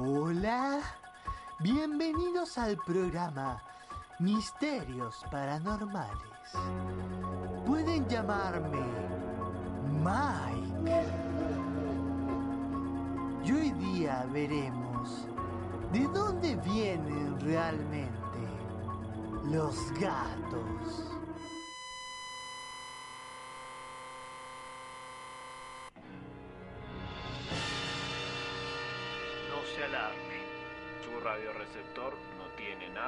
Hola, bienvenidos al programa Misterios Paranormales. Pueden llamarme Mike. Y hoy día veremos de dónde vienen realmente los gatos.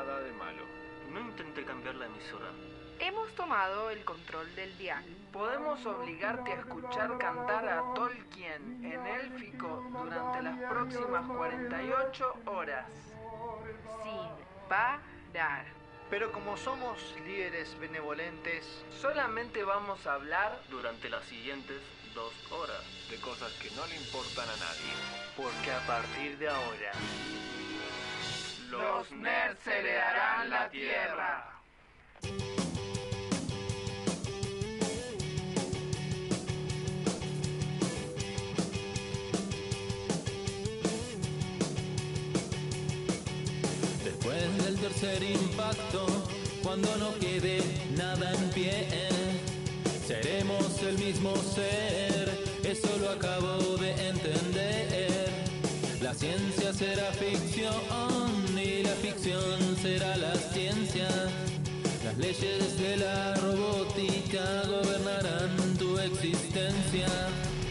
Nada de malo. No intenté cambiar la emisora. Hemos tomado el control del dial. Podemos obligarte a escuchar cantar a Tolkien en élfico durante las próximas 48 horas. Sin parar. Pero como somos líderes benevolentes, Solamente vamos a hablar Durante las siguientes dos horas. De cosas que no le importan a nadie. porque a partir de ahora Los nerds heredarán la tierra. Después del tercer impacto, cuando no quede nada en pie, seremos el mismo ser, eso lo acabo de entender. La ciencia será ficción y la ficción será la ciencia. Las leyes de la robótica gobernarán tu existencia.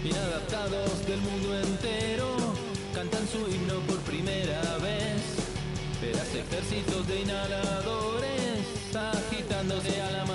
Inadaptados del mundo entero cantan su himno por primera vez. Verás ejércitos de inhaladores agitándose al amanecer.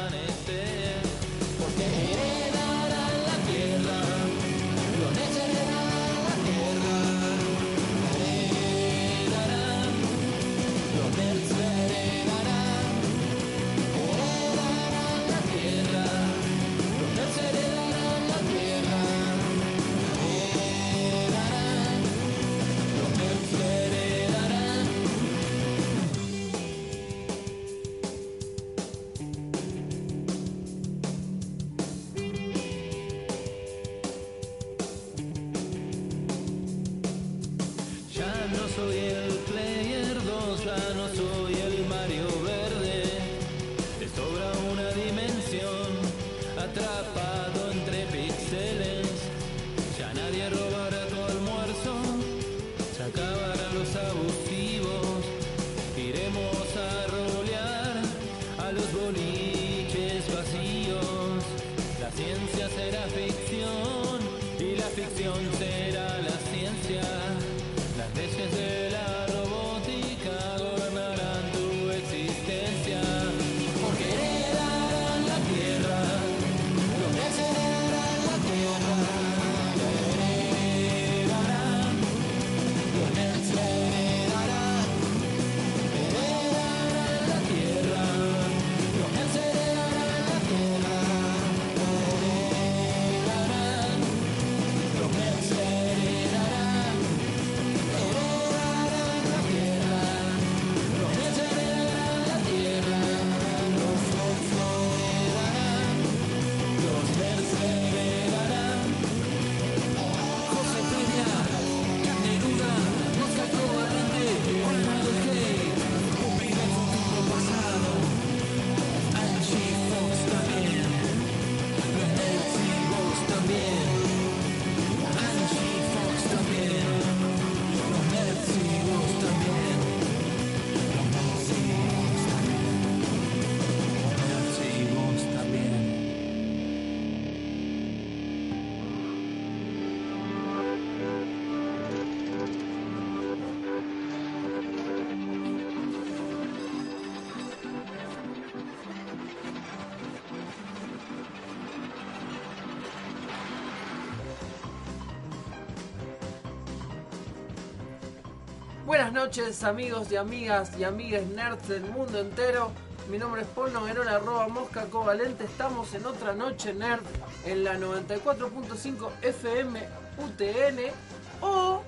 Noches amigos y amigas y amigas nerds del mundo entero. Mi nombre es Paul Noguerón, arroba mosca covalente. Estamos en otra noche nerd en la 94.5 FM UTN. O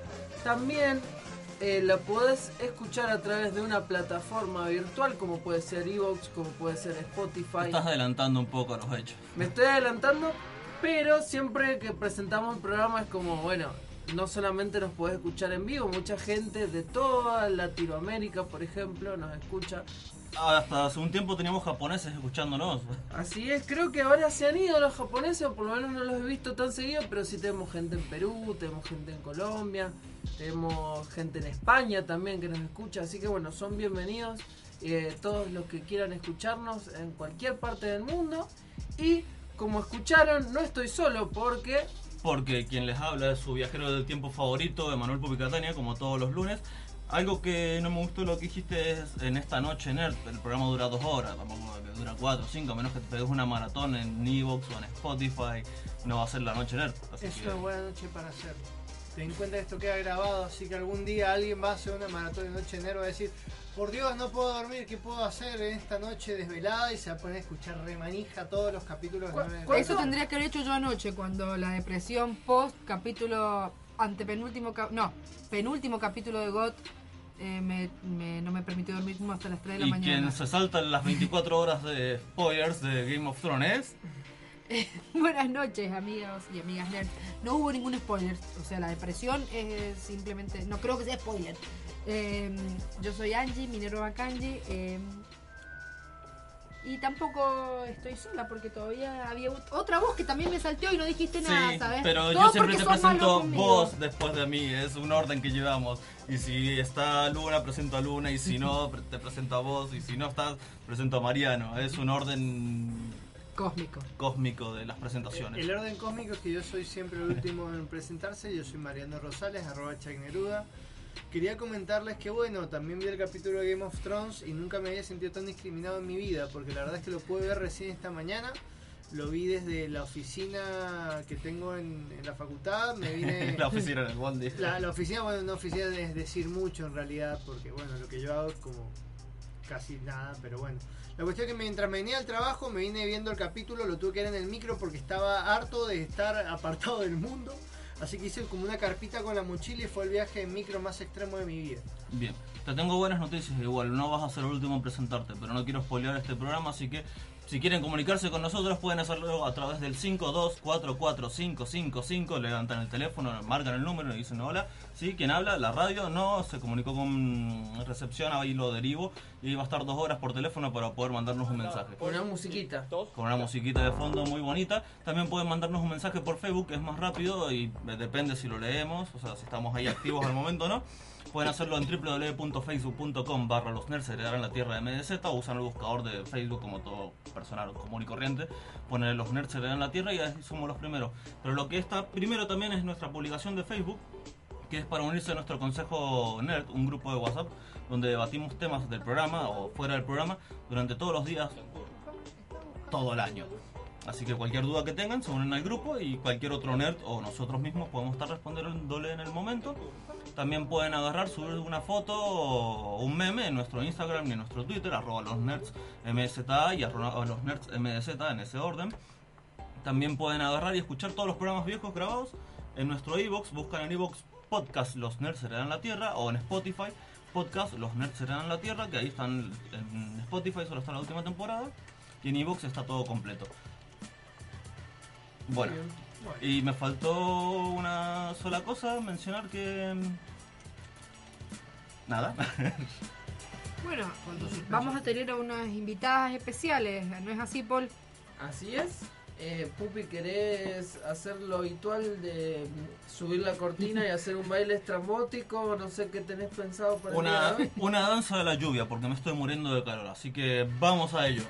también eh, la podés escuchar a través de una plataforma virtual como puede ser Evox, como puede ser Spotify. Estás adelantando un poco a los hechos. Me estoy adelantando, pero siempre que presentamos el programa es como, bueno, no solamente nos podés escuchar en vivo, mucha gente de toda Latinoamérica, por ejemplo, nos escucha. Hasta hace un tiempo teníamos japoneses escuchándonos. Así es, creo que ahora se han ido los japoneses, o por lo menos no los he visto tan seguido, pero sí tenemos gente en Perú, tenemos gente en Colombia, tenemos gente en España también que nos escucha, así que bueno, son bienvenidos eh, todos los que quieran escucharnos en cualquier parte del mundo. Y como escucharon, no estoy solo porque Porque quien les habla es su viajero del tiempo favorito, Emanuel Pupicatania, como todos los lunes. Algo que no me gustó lo que dijiste es en esta noche nerd, el programa dura dos horas, tampoco que dura cuatro o cinco, a menos que te pegues una maratón en Evox o en Spotify, no va a ser la noche nerd. Así Es que- una buena noche para hacerlo. Ten en cuenta que esto queda grabado, así que algún día alguien va a hacer una maratón de noche enero y va a decir, por Dios, no puedo dormir, ¿qué puedo hacer en esta noche desvelada? Y se va a poner a escuchar remanija todos los capítulos de ¿Cu- nueve de cuál- enero. Eso tendría que haber hecho yo anoche, cuando la depresión post capítulo, antepenúltimo, no, penúltimo capítulo de GOT eh, me, me- no me permitió dormir como hasta las 3 de la Y mañana. quien se salta las 24 horas de spoilers de Game of Thrones es Buenas noches, amigos y amigas nerds. No hubo ningún spoiler, o sea, la depresión es simplemente, no creo que sea spoiler. Eh, yo soy Angie, Minero Bakanji, eh, y tampoco estoy sola porque todavía había ot- otra voz que también me salteó y no dijiste nada, Sí, ¿sabes? pero Todo yo siempre te presento vos después de mí, es un orden que llevamos. Y si está Luna, presento a Luna, y si no, te presento a vos, y si no estás, presento a Mariano. Es un orden Cósmico. cósmico de las presentaciones. El orden cósmico es que yo soy siempre el último en presentarse. Yo soy Mariano Rosales, arroba Chuck Neruda. Quería comentarles que, bueno, también vi el capítulo de Game of Thrones y nunca me había sentido tan discriminado en mi vida, porque la verdad es que lo pude ver recién esta mañana. Lo vi desde la oficina que tengo en, en la facultad. Me vine. la oficina en el Bondi. La, la oficina, bueno, una oficina es decir mucho en realidad, porque bueno, lo que yo hago es como casi nada, pero bueno. La cuestión es que mientras me venía al trabajo, me vine viendo el capítulo, lo tuve que ver en el micro porque estaba harto de estar apartado del mundo. Así que hice como una carpita con la mochila y fue el viaje en micro más extremo de mi vida. Bien, te tengo buenas noticias igual, no vas a ser el último en presentarte, pero no quiero spoilear este programa, así que si quieren comunicarse con nosotros pueden hacerlo a través del 5244555, levantan el teléfono, marcan el número y dicen hola, sí, quien habla, la radio no, se comunicó con recepción, ahí lo derivo y va a estar dos horas por teléfono para poder mandarnos un mensaje una musiquita. con una musiquita de fondo muy bonita. También pueden mandarnos un mensaje por Facebook, que es más rápido y depende si lo leemos, o sea, si estamos ahí activos al momento o no. Pueden hacerlo en www.facebook.com barra los nerds heredarán la tierra de MDZ o usan el buscador de Facebook como todo personal común y corriente. Poner los nerds heredarán la tierra y ahí somos los primeros. Pero lo que está primero también es nuestra publicación de Facebook, que es para unirse a nuestro consejo nerd, un grupo de WhatsApp donde debatimos temas del programa o fuera del programa durante todos los días todo el año. Así que cualquier duda que tengan, se unen al grupo y cualquier otro nerd o nosotros mismos podemos estar respondiéndole en el momento. También pueden agarrar, subir una foto o un meme en nuestro Instagram y en nuestro Twitter, arroba los nerds MZA y arroba los nerds MDZ en ese orden. También pueden agarrar y escuchar todos los programas viejos grabados en nuestro iBox. Buscan en iBox podcast Los Nerds Heredan la Tierra o en Spotify podcast Los Nerds Heredan la Tierra, que ahí están en Spotify, solo está la última temporada. Y en iBox está todo completo. Bueno. Y me faltó una sola cosa, mencionar que... mm, Nada. Bueno, vamos a tener a unas invitadas especiales, ¿no es así, Paul? Así es. Eh, Pupi, ¿querés hacer lo habitual de subir la cortina y hacer un baile estrambótico? No sé qué tenés pensado para el Una, día de hoy. una danza de la lluvia, porque me estoy muriendo de calor, así que vamos a ello.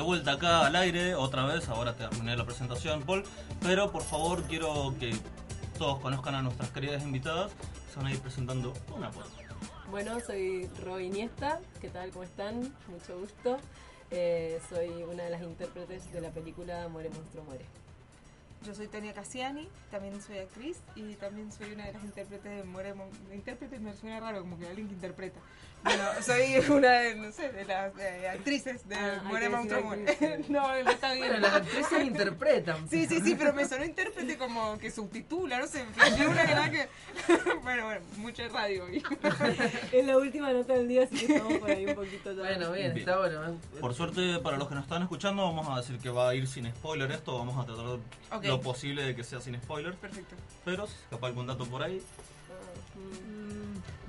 De vuelta acá al aire otra vez. Ahora terminé la presentación, Paul. Pero por favor, quiero que todos conozcan a nuestras queridas invitadas. Se van a ir presentando una por una. Bueno, soy Roy Iniesta. ¿Qué tal? ¿Cómo están? Mucho gusto. Eh, soy una de las intérpretes de la película Muere Monstruo Muere. Yo soy Tania Cassiani, también soy actriz y también soy una de las intérpretes de Muere Mon- Intérprete me suena raro, como que alguien que interpreta. Bueno, soy una de, no sé, de las actrices de Ah, que actrices. no, no está bien. Bueno, las actrices interpretan. Sí, sí, sí, pero me sonó intérprete como que subtitula, no sé, una que nada que... bueno, bueno, mucha radio hoy. Es la última nota del día, así que estamos por ahí un poquito. Bueno, bien, Bien. está bueno. ¿eh? Por suerte, para los que nos están escuchando, vamos a decir que va a ir sin spoiler esto. Vamos a tratar Ok. lo posible de que sea sin spoiler. Perfecto. Pero si escapa algún dato por ahí. Ah, mm.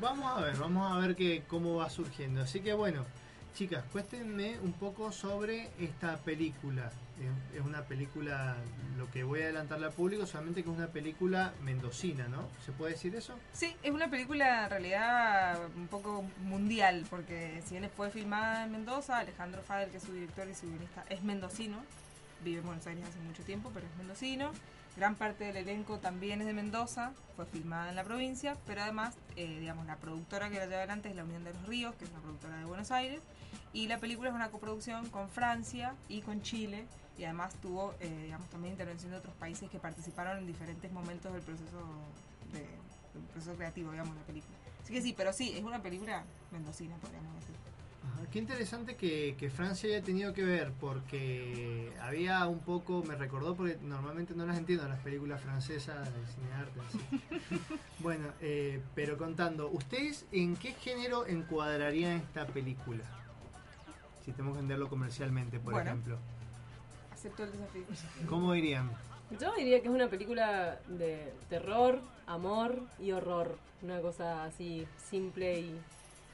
Vamos a ver, vamos a ver que, cómo va surgiendo. Así que bueno, chicas, cuéntenme un poco sobre esta película. Es- una película, lo que voy a adelantarle al público, solamente que es una película mendocina, ¿no? ¿Se puede decir eso? Sí, es una película en realidad un poco mundial, porque si bien fue filmada en Mendoza, Alejandro Fadel, que es su director y su guionista, es mendocino, vive en Buenos Aires hace mucho tiempo, pero es mendocino. Gran parte del elenco también es de Mendoza, fue filmada en la provincia, pero además, eh, digamos, la productora que la lleva adelante es la Unión de los Ríos, que es una productora de Buenos Aires, y la película es una coproducción con Francia y con Chile, y además tuvo, eh, digamos, también intervención de otros países que participaron en diferentes momentos del proceso de, del proceso creativo, digamos, de la película. Así que sí, pero sí, es una película mendocina, podríamos decir. Ajá, Qué interesante que, que Francia haya tenido que ver, porque había un poco, me recordó, porque normalmente no las entiendo las películas francesas de cine de arte. así. bueno, eh, pero contando, ¿ustedes en qué género encuadrarían esta película? Si tenemos que venderlo comercialmente, por Bueno. ejemplo. Acepto el desafío. ¿Cómo dirían? Yo diría que es una película de terror, amor y horror. Una cosa así simple y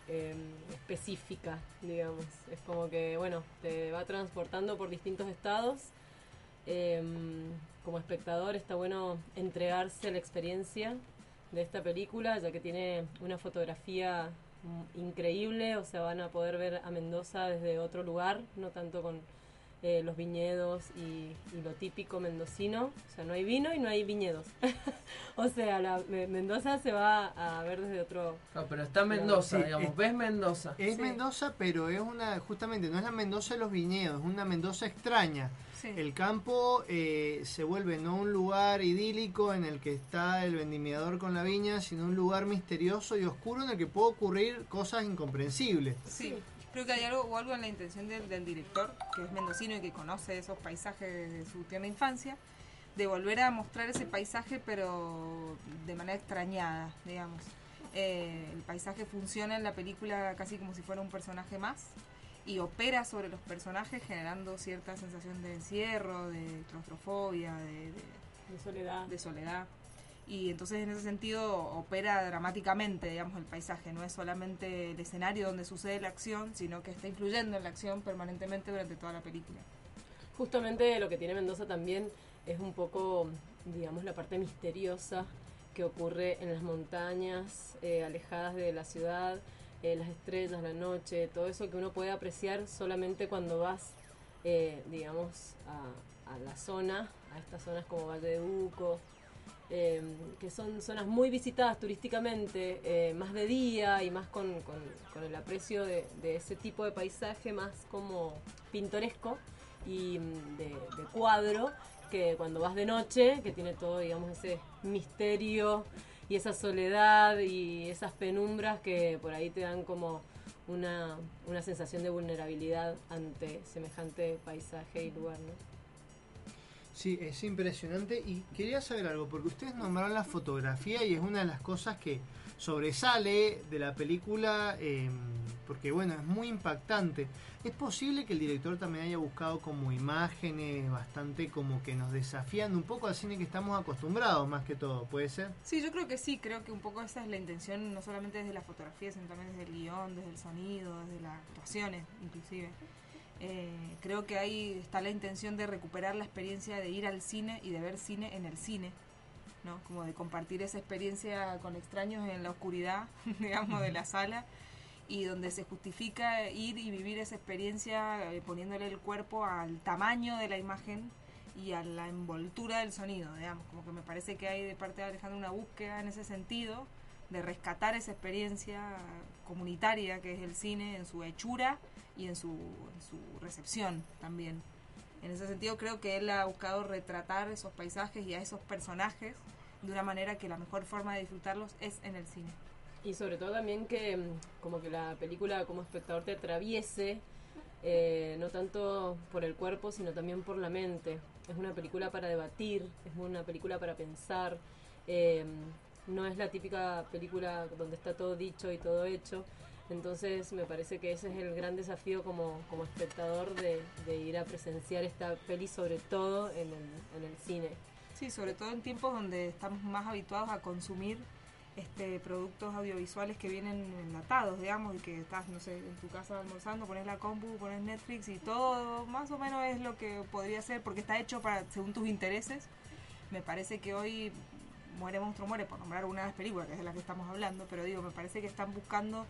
eh, específica, digamos. Es como que, bueno, te va transportando por distintos estados. Eh, como espectador está bueno entregarse a la experiencia de esta película, ya que tiene una fotografía mm, increíble, o sea, van a poder ver a Mendoza desde otro lugar, no tanto con eh, los viñedos y, y lo típico mendocino. O sea, no hay vino y no hay viñedos. o sea, la, Me- Mendoza se va a ver desde otro... No, pero está Mendoza, Sí, digamos. es- ¿Ves Mendoza? Es Sí. Mendoza, pero es una, justamente, no es la Mendoza de los viñedos, es una Mendoza extraña. Sí. El campo eh, se vuelve no un lugar idílico en el que está el vendimiador con la viña, sino un lugar misterioso y oscuro en el que puede ocurrir cosas incomprensibles. Sí, creo que hay algo o algo en la intención del, del director, que es mendocino y que conoce esos paisajes desde su tierna infancia, de volver a mostrar ese paisaje pero de manera extrañada, digamos. Eh, el paisaje funciona en la película casi como si fuera un personaje más y opera sobre los personajes generando cierta sensación de encierro, de claustrofobia, de- de, De soledad. de soledad. Y entonces en ese sentido opera dramáticamente, digamos, el paisaje. No es solamente el escenario donde sucede la acción, sino que está influyendo en la acción permanentemente durante toda la película. Justamente lo que tiene Mendoza también es un poco, digamos, la parte misteriosa que ocurre en las montañas, eh, alejadas de la ciudad, eh, las estrellas, la noche, todo eso que uno puede apreciar solamente cuando vas, eh, digamos, a, a la zona, a estas zonas como Valle de Uco, eh, que son zonas muy visitadas turísticamente, eh, más de día y más con, el aprecio de, ese tipo de paisaje más como pintoresco y mm, de, cuadro, que cuando vas de noche, que tiene todo, digamos, ese misterio y esa soledad y esas penumbras que por ahí te dan como una, una sensación de vulnerabilidad ante semejante paisaje y lugar. Sí, es impresionante y quería saber algo, porque ustedes nombraron la fotografía y es una de las cosas que sobresale de la película, eh, porque bueno, es muy impactante. ¿Es posible que el director también haya buscado como imágenes bastante como que nos desafían un poco al cine que estamos acostumbrados más que todo? ¿Puede ser? Sí, yo creo que sí, creo que un poco esa es la intención, no solamente desde la fotografía, sino también desde el guion, desde el sonido, desde las actuaciones, inclusive. Eh, creo que ahí está la intención de recuperar la experiencia de ir al cine y de ver cine en el cine, ¿no? Como de compartir esa experiencia con extraños en la oscuridad, digamos, de la sala y donde se justifica ir y vivir esa experiencia eh, poniéndole el cuerpo al tamaño de la imagen y a la envoltura del sonido, digamos, como que me parece que hay de parte de Alejandro una búsqueda en ese sentido de rescatar esa experiencia comunitaria que es el cine en su hechura y en su, en su recepción también. En ese sentido creo que él ha buscado retratar esos paisajes y a esos personajes de una manera que la mejor forma de disfrutarlos es en el cine. Y sobre todo también que mm, como que la película como espectador te atraviese, eh, no tanto por el cuerpo, sino también por la mente. Es una película para debatir, es una película para pensar. eh, no es la típica película donde está todo dicho y todo hecho. Entonces me parece que ese es el gran desafío como, como espectador de, de ir a presenciar esta peli, sobre todo en el, en el cine. Sí, sobre todo en tiempos donde estamos más habituados a consumir este productos audiovisuales que vienen enlatados, digamos, y que estás, no sé, en tu casa almorzando, pones la compu, pones Netflix y todo más o menos es lo que podría ser, porque está hecho para según tus intereses. Me parece que hoy Muere Monstruo Muere, por nombrar una de las películas, que es de la que estamos hablando, pero digo, me parece que están buscando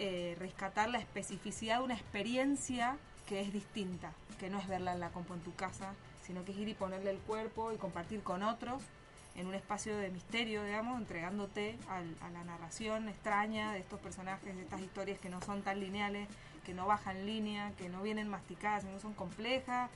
eh, rescatar la especificidad de una experiencia que es distinta, que no es verla en la compu en tu casa, sino que es ir y ponerle el cuerpo y compartir con otros en un espacio de misterio, digamos, entregándote a la narración extraña de estos personajes, de estas historias que no son tan lineales, que no bajan línea, que no vienen masticadas, sino son complejas,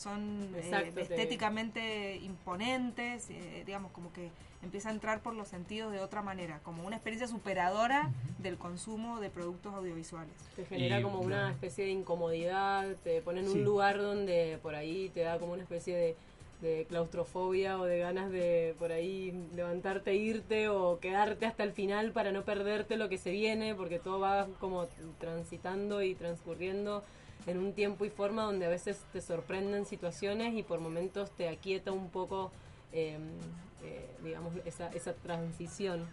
son eh, Exacto, estéticamente imponentes, eh, digamos, como que empieza a entrar por los sentidos de otra manera, como una experiencia superadora del consumo de productos audiovisuales. Te genera Y, como una especie de incomodidad, te pone en un lugar donde por ahí te da como una especie de, de claustrofobia o de ganas de por ahí levantarte e irte o quedarte hasta el final para no perderte lo que se viene, porque todo va como transitando y transcurriendo en un tiempo y forma donde a veces te sorprenden situaciones y por momentos te aquieta un poco, eh, eh, digamos, esa, esa transición.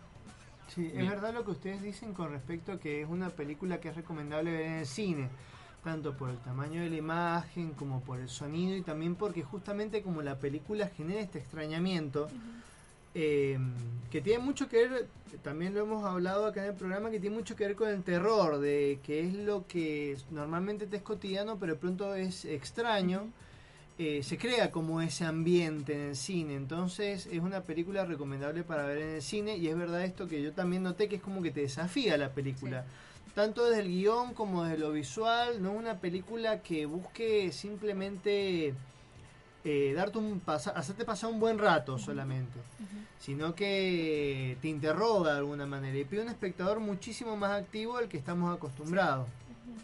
Sí, es verdad lo que ustedes dicen con respecto a que es una película que es recomendable ver en el cine, tanto por el tamaño de la imagen como por el sonido y también porque justamente como la película genera este extrañamiento, eh, que tiene mucho que ver, también lo hemos hablado acá en el programa, que tiene mucho que ver con el terror, de que es lo que normalmente te es cotidiano, pero de pronto es extraño. eh, se crea como ese ambiente en el cine, entonces es una película recomendable para ver en el cine y es verdad esto que yo también noté que es como que te desafía la película, tanto desde el guion como desde lo visual, no es una película que busque simplemente eh, darte un pasa hacerte pasar un buen rato solamente, sino que te interroga de alguna manera y pide un espectador muchísimo más activo al que estamos acostumbrados.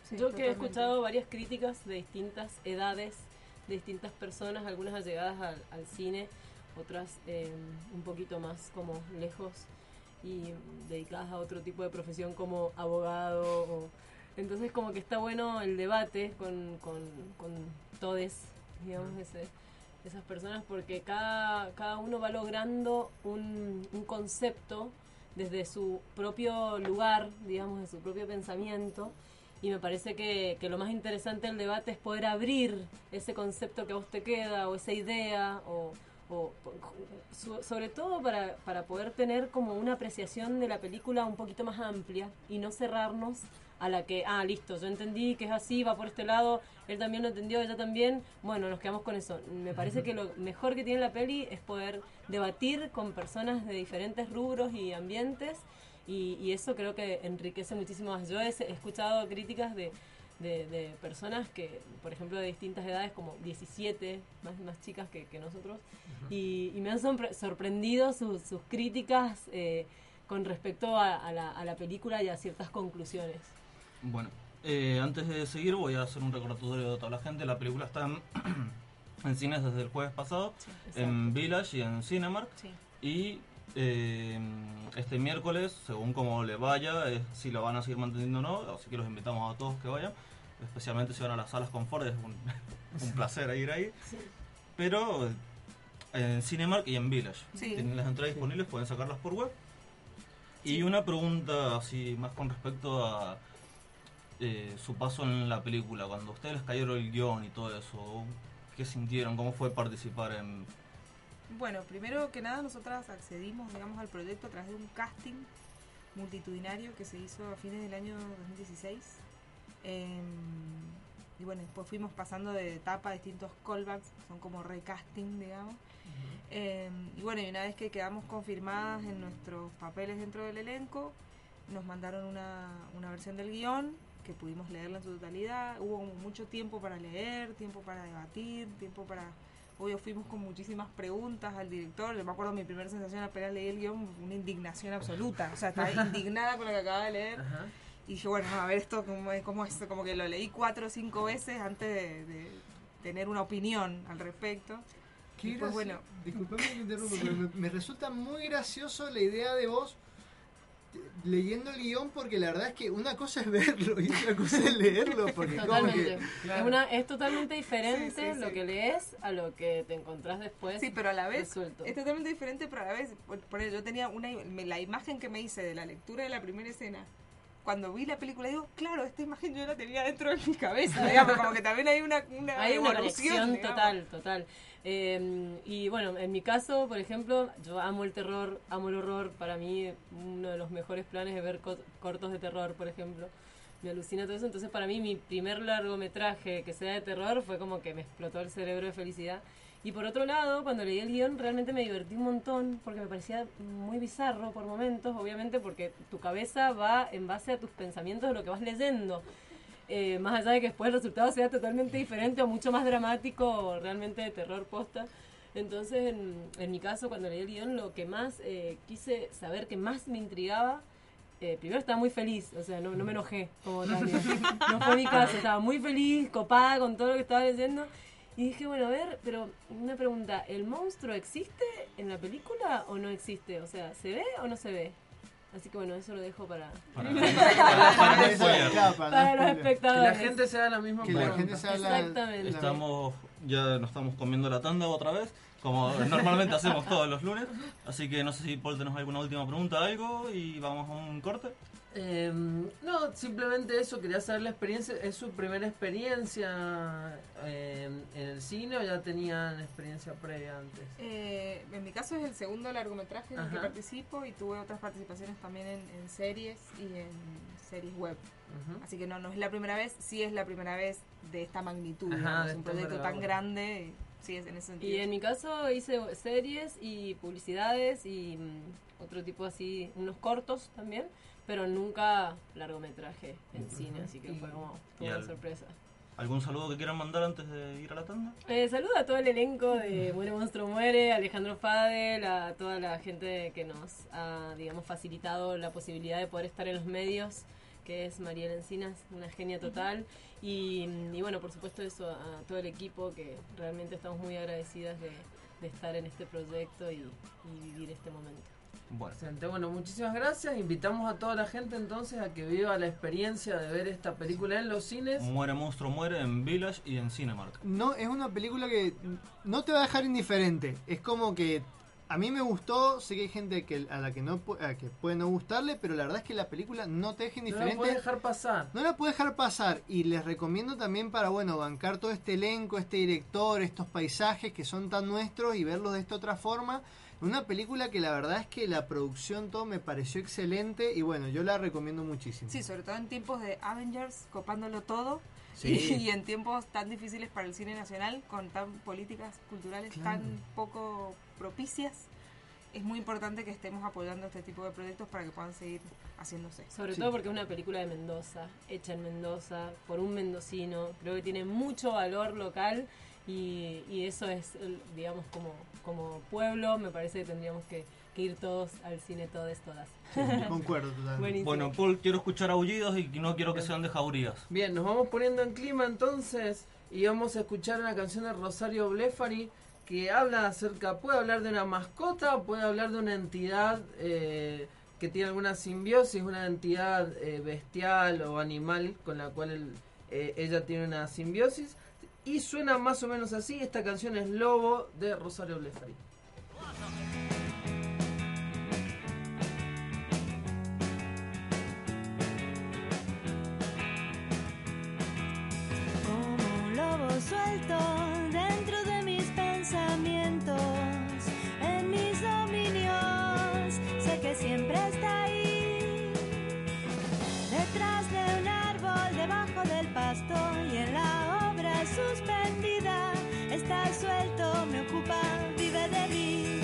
Sí, Yo que he escuchado varias críticas de distintas edades, de distintas personas, algunas allegadas al, al cine, otras eh, un poquito más como lejos y dedicadas a otro tipo de profesión como abogado. o- entonces como que está bueno el debate con, con, con todes, digamos, ese- esas personas, porque cada, cada uno va logrando un, un concepto desde su propio lugar, digamos, de su propio pensamiento. Y me parece que, que lo más interesante del debate es poder abrir ese concepto que a vos te queda, o esa idea, o, o so- sobre todo para, para poder tener como una apreciación de la película un poquito más amplia y no cerrarnos a la que, ah, listo, yo entendí que es así, va por este lado, él también lo entendió, ella también, bueno, nos quedamos con eso. Me parece que lo mejor que tiene la peli es poder debatir con personas de diferentes rubros y ambientes y, y eso creo que enriquece muchísimo más. Yo he, escuchado críticas de, de, de personas que, por ejemplo, de distintas edades, como 17, más, más chicas que, que nosotros, y, y me han sorpre- sorprendido sus, sus críticas eh, con respecto a, a la, a la película y a ciertas conclusiones. Bueno, eh, antes de seguir voy a hacer un recordatorio de toda la gente. La película está en, en cines desde el jueves pasado, en Village y en Cinemark. Sí. Y eh, este miércoles, según como le vaya, es si lo van a seguir manteniendo o no. Así que los invitamos a todos que vayan. Especialmente si van a las salas confort, es un, un placer ir ahí. Pero en Cinemark y en Village. Sí. Tienen las entradas disponibles, pueden sacarlas por web. Y una pregunta así más con respecto a eh, su paso en la película. Cuando a ustedes les cayeron el guion y todo eso, ¿qué sintieron? ¿Cómo fue participar en...? Bueno, primero que nada nosotras accedimos, digamos, al proyecto a través de un casting multitudinario que se hizo a fines del año 2016. Em, y bueno, después fuimos pasando de etapa a distintos callbacks, son como recasting, digamos. Em, y bueno, y una vez que quedamos confirmadas en nuestros papeles dentro del elenco, nos mandaron una, una versión del guion que pudimos leerla en su totalidad. Hubo como mucho tiempo para leer, tiempo para debatir, tiempo para... Obvio, fuimos con muchísimas preguntas al director. Yo me acuerdo mi primera sensación apenas leí el guion, una indignación absoluta. O sea, estaba indignada con lo que acababa de leer. Ajá. Y dije, bueno, a ver esto, ¿cómo es? ¿Cómo es? Como que lo leí cuatro o cinco veces antes de, de tener una opinión al respecto. Qué pues bueno, Disculpame que te interrumpa, pero me, me resulta muy gracioso la idea de vos leyendo el guion porque la verdad es que una cosa es verlo y otra cosa es leerlo porque como Totalmente. que Es, una, es totalmente diferente Sí, sí, lo sí. que lees a lo que te encontrás después. Sí, pero a la vez resuelto. es totalmente diferente, pero a la vez, por, por eso yo tenía una me- la imagen que me hice de la lectura de la primera escena. Cuando vi la película digo, claro, esta imagen yo la tenía dentro de mi cabeza, digamos, como que también hay una, una Hay una evolución, digamos. total, total. Eh, y bueno, en mi caso, por ejemplo, yo amo el terror, amo el horror. Para mí, uno de los mejores planes es ver co- cortos de terror, por ejemplo. Me alucina todo eso. Entonces, para mí, mi primer largometraje que sea de terror fue como que me explotó el cerebro de felicidad. Y por otro lado, cuando leí el guion, realmente me divertí un montón porque me parecía muy bizarro por momentos, obviamente, porque tu cabeza va en base a tus pensamientos de lo que vas leyendo. Eh, más allá de que después el resultado sea totalmente diferente o mucho más dramático o realmente de terror posta. Entonces, en, en mi caso, cuando leí el guion, lo que más eh, quise saber, que más me intrigaba, eh, primero estaba muy feliz, o sea, no, no me enojé como Tania. No fue mi caso, estaba muy feliz, copada con todo lo que estaba leyendo. Y dije, bueno, a ver, pero una pregunta, ¿el monstruo existe en la película o no existe? O sea, ¿se ve o no se ve? Así que bueno, eso lo dejo para, Para- los spoiler. Que la espectadores. gente se haga la misma que la gente se habla Exactamente. Estamos, ya nos estamos comiendo la tanda otra vez, como normalmente hacemos todos los lunes. Así que no sé si Paul tenés alguna última pregunta, algo, y vamos a un corte. Eh, no, simplemente eso, quería saber la experiencia. ¿Es su primera experiencia eh, en el cine o ya tenían experiencia previa antes? Eh, en mi caso es el segundo largometraje en el que participo y tuve otras participaciones también en, en series y en series web. Así que no, no es la primera vez, sí es la primera vez de esta magnitud. Ajá, de un proyecto tan grande, sí es en ese sentido. Y en mi caso hice series y publicidades y mm, otro tipo así, unos cortos también, pero nunca largometraje en cine, así que fue como una al- sorpresa. ¿Algún saludo que quieran mandar antes de ir a la tanda? Eh, saludo a todo el elenco de Muere Monstruo Muere, Alejandro Fadel, a toda la gente que nos ha, digamos, facilitado la posibilidad de poder estar en los medios, que es Mariela Encinas, una genia total. Y, y bueno, por supuesto eso, a todo el equipo, que realmente estamos muy agradecidas de, de estar en este proyecto y, y vivir este momento. Bueno, Excelente. Bueno, muchísimas gracias. Invitamos a toda la gente entonces a que viva la experiencia de ver esta película en los cines. Muere Monstruo Muere en Village y en Cinemark. No, es una película que no te va a dejar indiferente. Es como que a mí me gustó, sé que hay gente que, a la que no a que puede no gustarle, pero la verdad es que la película no te deja No la indiferente. puedes dejar pasar. No la puede dejar pasar y les recomiendo también para, bueno, bancar todo este elenco, este director, estos paisajes que son tan nuestros y verlos de esta otra forma. Una película que la verdad es que la producción todo me pareció excelente y bueno, yo la recomiendo muchísimo. Sí, sobre todo en tiempos de Avengers, copándolo todo. Sí. Y, en tiempos tan difíciles para el cine nacional, con tan políticas culturales Claro. tan poco propicias, es muy importante que estemos apoyando este tipo de proyectos para que puedan seguir haciéndose. Sobre Sí. todo porque es una película de Mendoza, hecha en Mendoza, por un mendocino. Creo que tiene mucho valor local y, y eso es, el- digamos, como, como pueblo, me parece que tendríamos que, que ir todos al cine, todos, todas. Sí, concuerdo totalmente. Bueno, Paul, quiero escuchar aullidos y no quiero que sean de jaurías. Bien, nos vamos poniendo en clima entonces y vamos a escuchar una canción de Rosario Blefari que habla acerca, puede hablar de una mascota, puede hablar de una entidad eh, que tiene alguna simbiosis, una entidad eh, bestial o animal con la cual el- eh, ella tiene una simbiosis y suena más o menos así, esta canción es Lobo de Rosario Blefari. Como un lobo suelto dentro de mis pensamientos, en mis dominios, sé que siempre está ahí, detrás de un árbol, debajo del pasto y en suspendida, está suelto, me ocupa, vive de mí.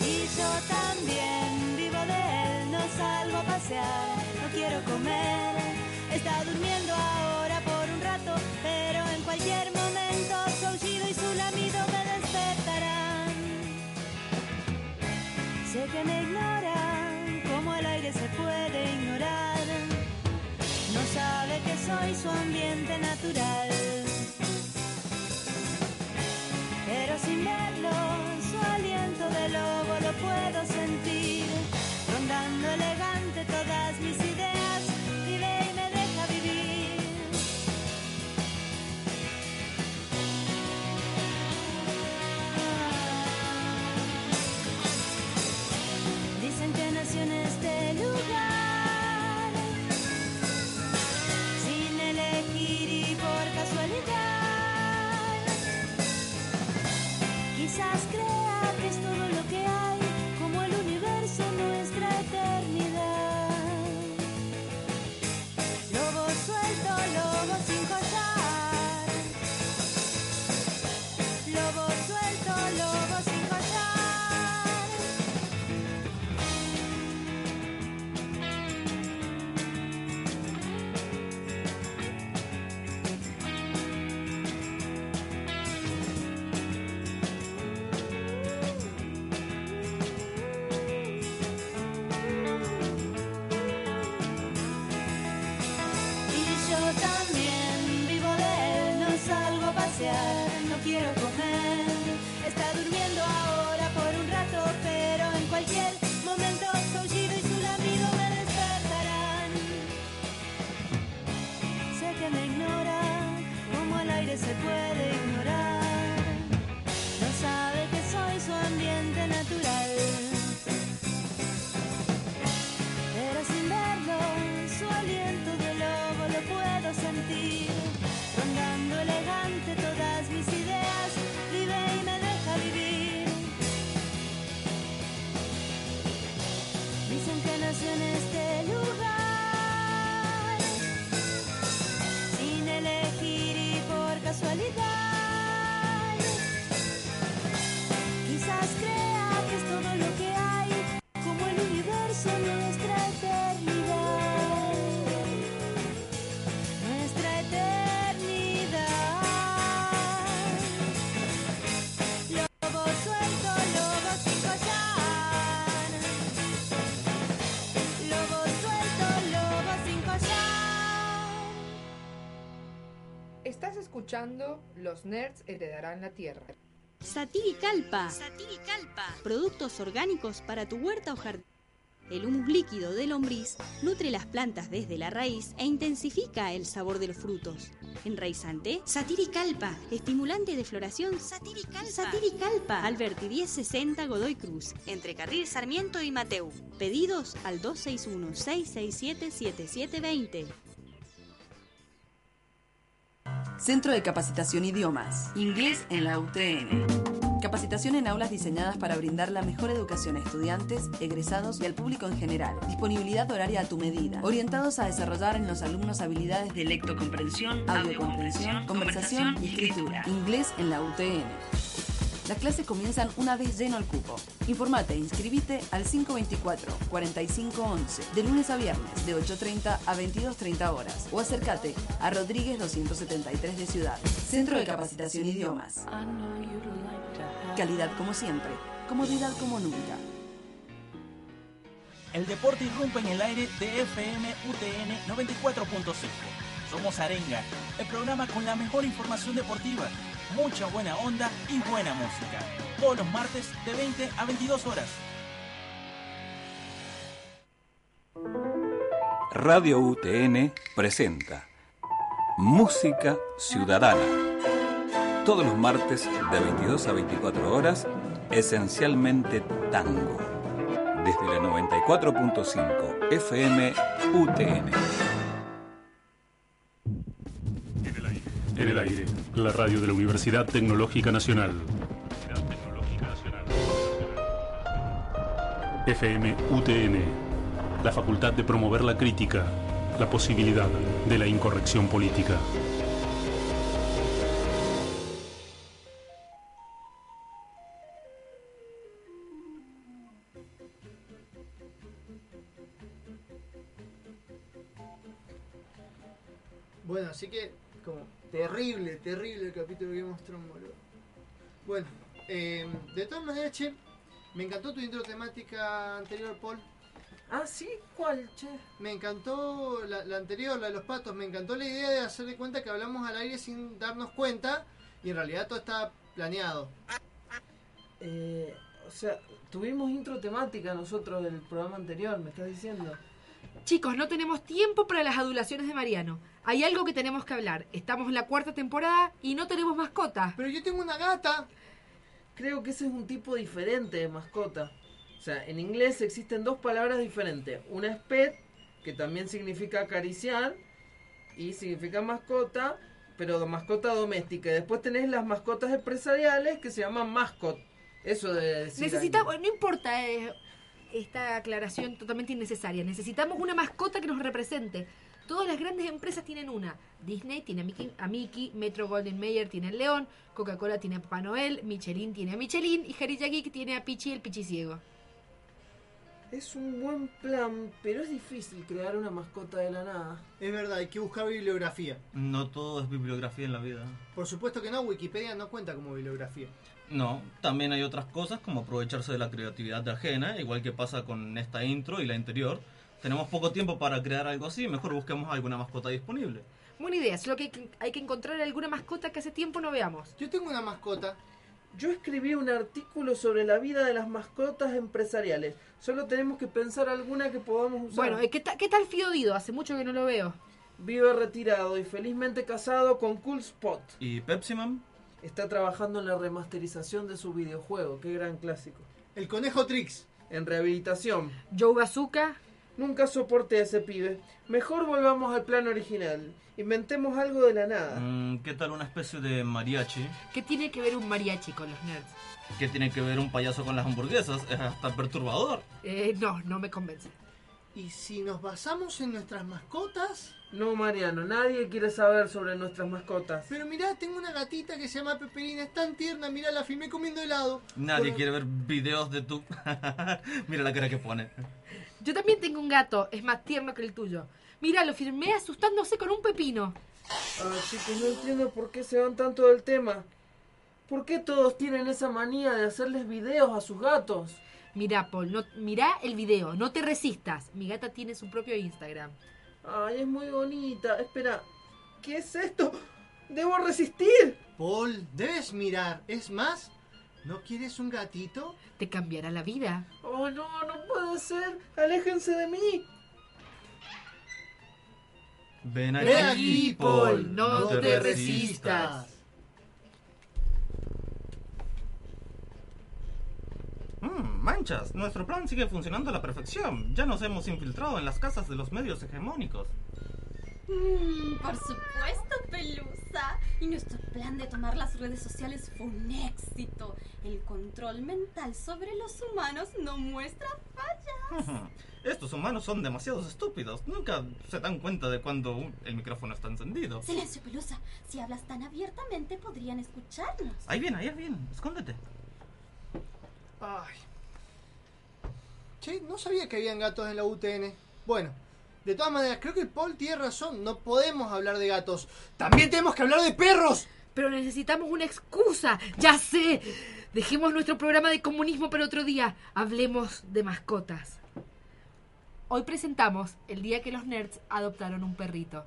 Y yo también vivo de él, no salgo a pasear, no quiero comer. Está durmiendo ahora por un rato, pero en cualquier momento su aullido y su lamido me despertarán. Sé que me ignoran, como el aire se puede ignorar. No sabe que soy su ambiente natural. Quizás Los Nerds Heredarán la Tierra. Satiricalpa. Productos orgánicos para tu huerta o jardín. El humus líquido del lombriz nutre las plantas desde la raíz e intensifica el sabor de los frutos. Enraizante, Satiricalpa. Estimulante de floración, Satiricalpa. Satiricalpa. Alberti 1060 Godoy Cruz, entre Carril Sarmiento y Mateu. Pedidos al 261-667-7720. Centro de Capacitación Idiomas. Inglés en la UTN. Capacitación en aulas diseñadas para brindar la mejor educación a estudiantes, egresados y al público en general. Disponibilidad horaria a tu medida. Orientados a desarrollar en los alumnos habilidades de lectocomprensión, audiocomprensión, conversación y escritura. Inglés en la UTN. Las clases comienzan una vez lleno el cupo. Informate e inscribite al 524-4511 de lunes a viernes de 8.30 a 22.30 horas o acércate a Rodríguez 273 de Ciudad. Centro de Capacitación Idiomas. Calidad como siempre, comodidad como nunca. El deporte irrumpe en el aire de FM UTN 94.5. Somos Arenga, el programa con la mejor información deportiva, mucha buena onda y buena música. Todos los martes de 20 a 22 horas. Radio UTN presenta Música Ciudadana. Todos los martes de 22 a 24 horas, esencialmente tango. Desde la 94.5 FM UTN. En el aire, la radio de la Universidad Tecnológica Nacional. FM UTN, la facultad de promover la crítica, la posibilidad de la incorrección política. Bueno, así que como terrible, terrible el capítulo de Game of Thrones, boludo. Bueno, eh, de todas maneras, che, me encantó tu intro temática anterior, Paul. Ah, sí, ¿cuál, che? Me encantó la, la anterior, la de los patos. Me encantó la idea de hacer de cuenta que hablamos al aire sin darnos cuenta y en realidad todo está planeado. Eh, o sea, tuvimos intro temática nosotros del programa anterior, me estás diciendo. Chicos, no tenemos tiempo para las adulaciones de Mariano. Hay algo que tenemos que hablar. Estamos en la cuarta temporada y no tenemos mascota. Pero yo tengo una gata. Creo que ese es un tipo diferente de mascota. O sea, en inglés existen dos palabras diferentes. Una es pet, que también significa acariciar, y significa mascota, pero mascota doméstica. Y después tenés las mascotas empresariales que se llaman mascot. Eso debe decir. Necesitamos, no importa eh, esta aclaración totalmente innecesaria. Necesitamos una mascota que nos represente. Todas las grandes empresas tienen una. Disney tiene a Mickey, a Mickey Metro Golden Mayer tiene el león, Coca-Cola tiene a Papá Noel, Michelin tiene a Michelin y Harry Geek tiene a Pichi el Pichi ciego. Es un buen plan, pero es difícil crear una mascota de la nada. Es verdad, hay que buscar bibliografía. No todo es bibliografía en la vida. Por supuesto que no, Wikipedia no cuenta como bibliografía. No, también hay otras cosas como aprovecharse de la creatividad de ajena, igual que pasa con esta intro y la anterior. Tenemos poco tiempo para crear algo así, mejor busquemos alguna mascota disponible. Buena idea, solo que hay que, encontrar alguna mascota que hace tiempo no veamos. Yo tengo una mascota. Yo escribí un artículo sobre la vida de las mascotas empresariales. Solo tenemos que pensar alguna que podamos usar. Bueno, ¿qué, ta- ¿qué tal Fido Dido? Hace mucho que no lo veo. Vive retirado y felizmente casado con Cool Spot. ¿Y Pepsi Man? Está trabajando en la remasterización de su videojuego. Qué gran clásico. El conejo Trix. En rehabilitación. Joe Bazooka. Nunca soporté a ese pibe. Mejor volvamos al plan original. Inventemos algo de la nada. Mm, ¿Qué tal una especie de mariachi? ¿Qué tiene que ver un mariachi con los nerds? ¿Qué tiene que ver un payaso con las hamburguesas? Es hasta perturbador. Eh, no, no me convence. ¿Y si nos basamos en nuestras mascotas? No, Mariano, nadie quiere saber sobre nuestras mascotas. Pero mirá, tengo una gatita que se llama Peperina, es tan tierna, mirá, la filmé comiendo helado. Nadie Pero- quiere ver videos de tu... Mira la cara que pone. Yo también tengo un gato, es más tierno que el tuyo. Mira, lo firmé asustándose con un pepino. Ah, chicos, no entiendo por qué se van tanto del tema. ¿Por qué todos tienen esa manía de hacerles videos a sus gatos? Mira, Paul, no, mira el video, no te resistas. Mi gata tiene su propio Instagram. Ay, es muy bonita. Espera, ¿qué es esto? ¡Debo resistir! Paul, debes mirar. Es más, ¿no quieres un gatito? Te cambiará la vida. Oh, no, no puede ser. Aléjense de mí. Ven aquí, Ven aquí, Paul, no te resistas. Manchas, nuestro plan sigue funcionando a la perfección. Ya nos hemos infiltrado en las casas de los medios hegemónicos. Mm, por supuesto, Pelusa. Y nuestro plan de tomar las redes sociales fue un éxito. El control mental sobre los humanos no muestra fallas. Estos humanos son demasiado estúpidos. Nunca se dan cuenta de cuando un- el micrófono está encendido. Silencio, Pelusa. Si hablas tan abiertamente, podrían escucharnos. Ahí viene, ahí viene. Escóndete. Ay. Che, no sabía que habían gatos en la UTN. Bueno, de todas maneras, creo que Paul tiene razón. No podemos hablar de gatos. También tenemos que hablar de perros. Pero necesitamos una excusa. Ya sé. Dejemos nuestro programa de comunismo para otro día. Hablemos de mascotas. Hoy presentamos el día que los nerds adoptaron un perrito.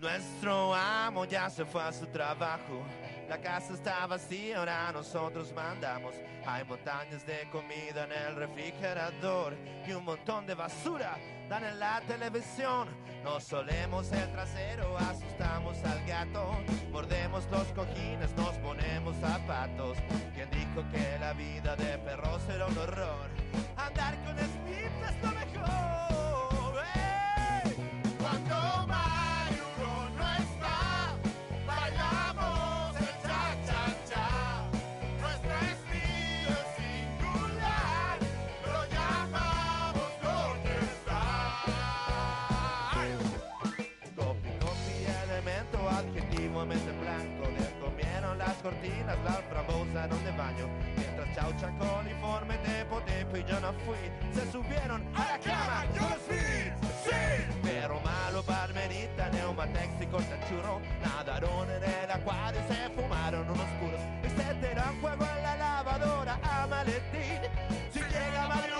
Nuestro amo ya se fue a su trabajo. La casa está vacía, ahora nosotros mandamos. Hay montañas de comida en el refrigerador y un montón de basura dan en la televisión. Nos solemos el trasero, asustamos al gato. Mordemos los cojines, nos ponemos zapatos. ¿Quién dijo que la vida de perros era un horror? Andar con Smith es lo mejor. Mattinas l'altra bolsa en donde baño Mientras chauchan coliforme tempo tempo y yo no fui Se subieron a la cama, yo los vi, sí. Pero malo barmenita, neumatex y cortachurro Nadaron en el acuario y se fumaron unos puros. Y se tiran fuego en la lavadora a maletín. Si llega Mario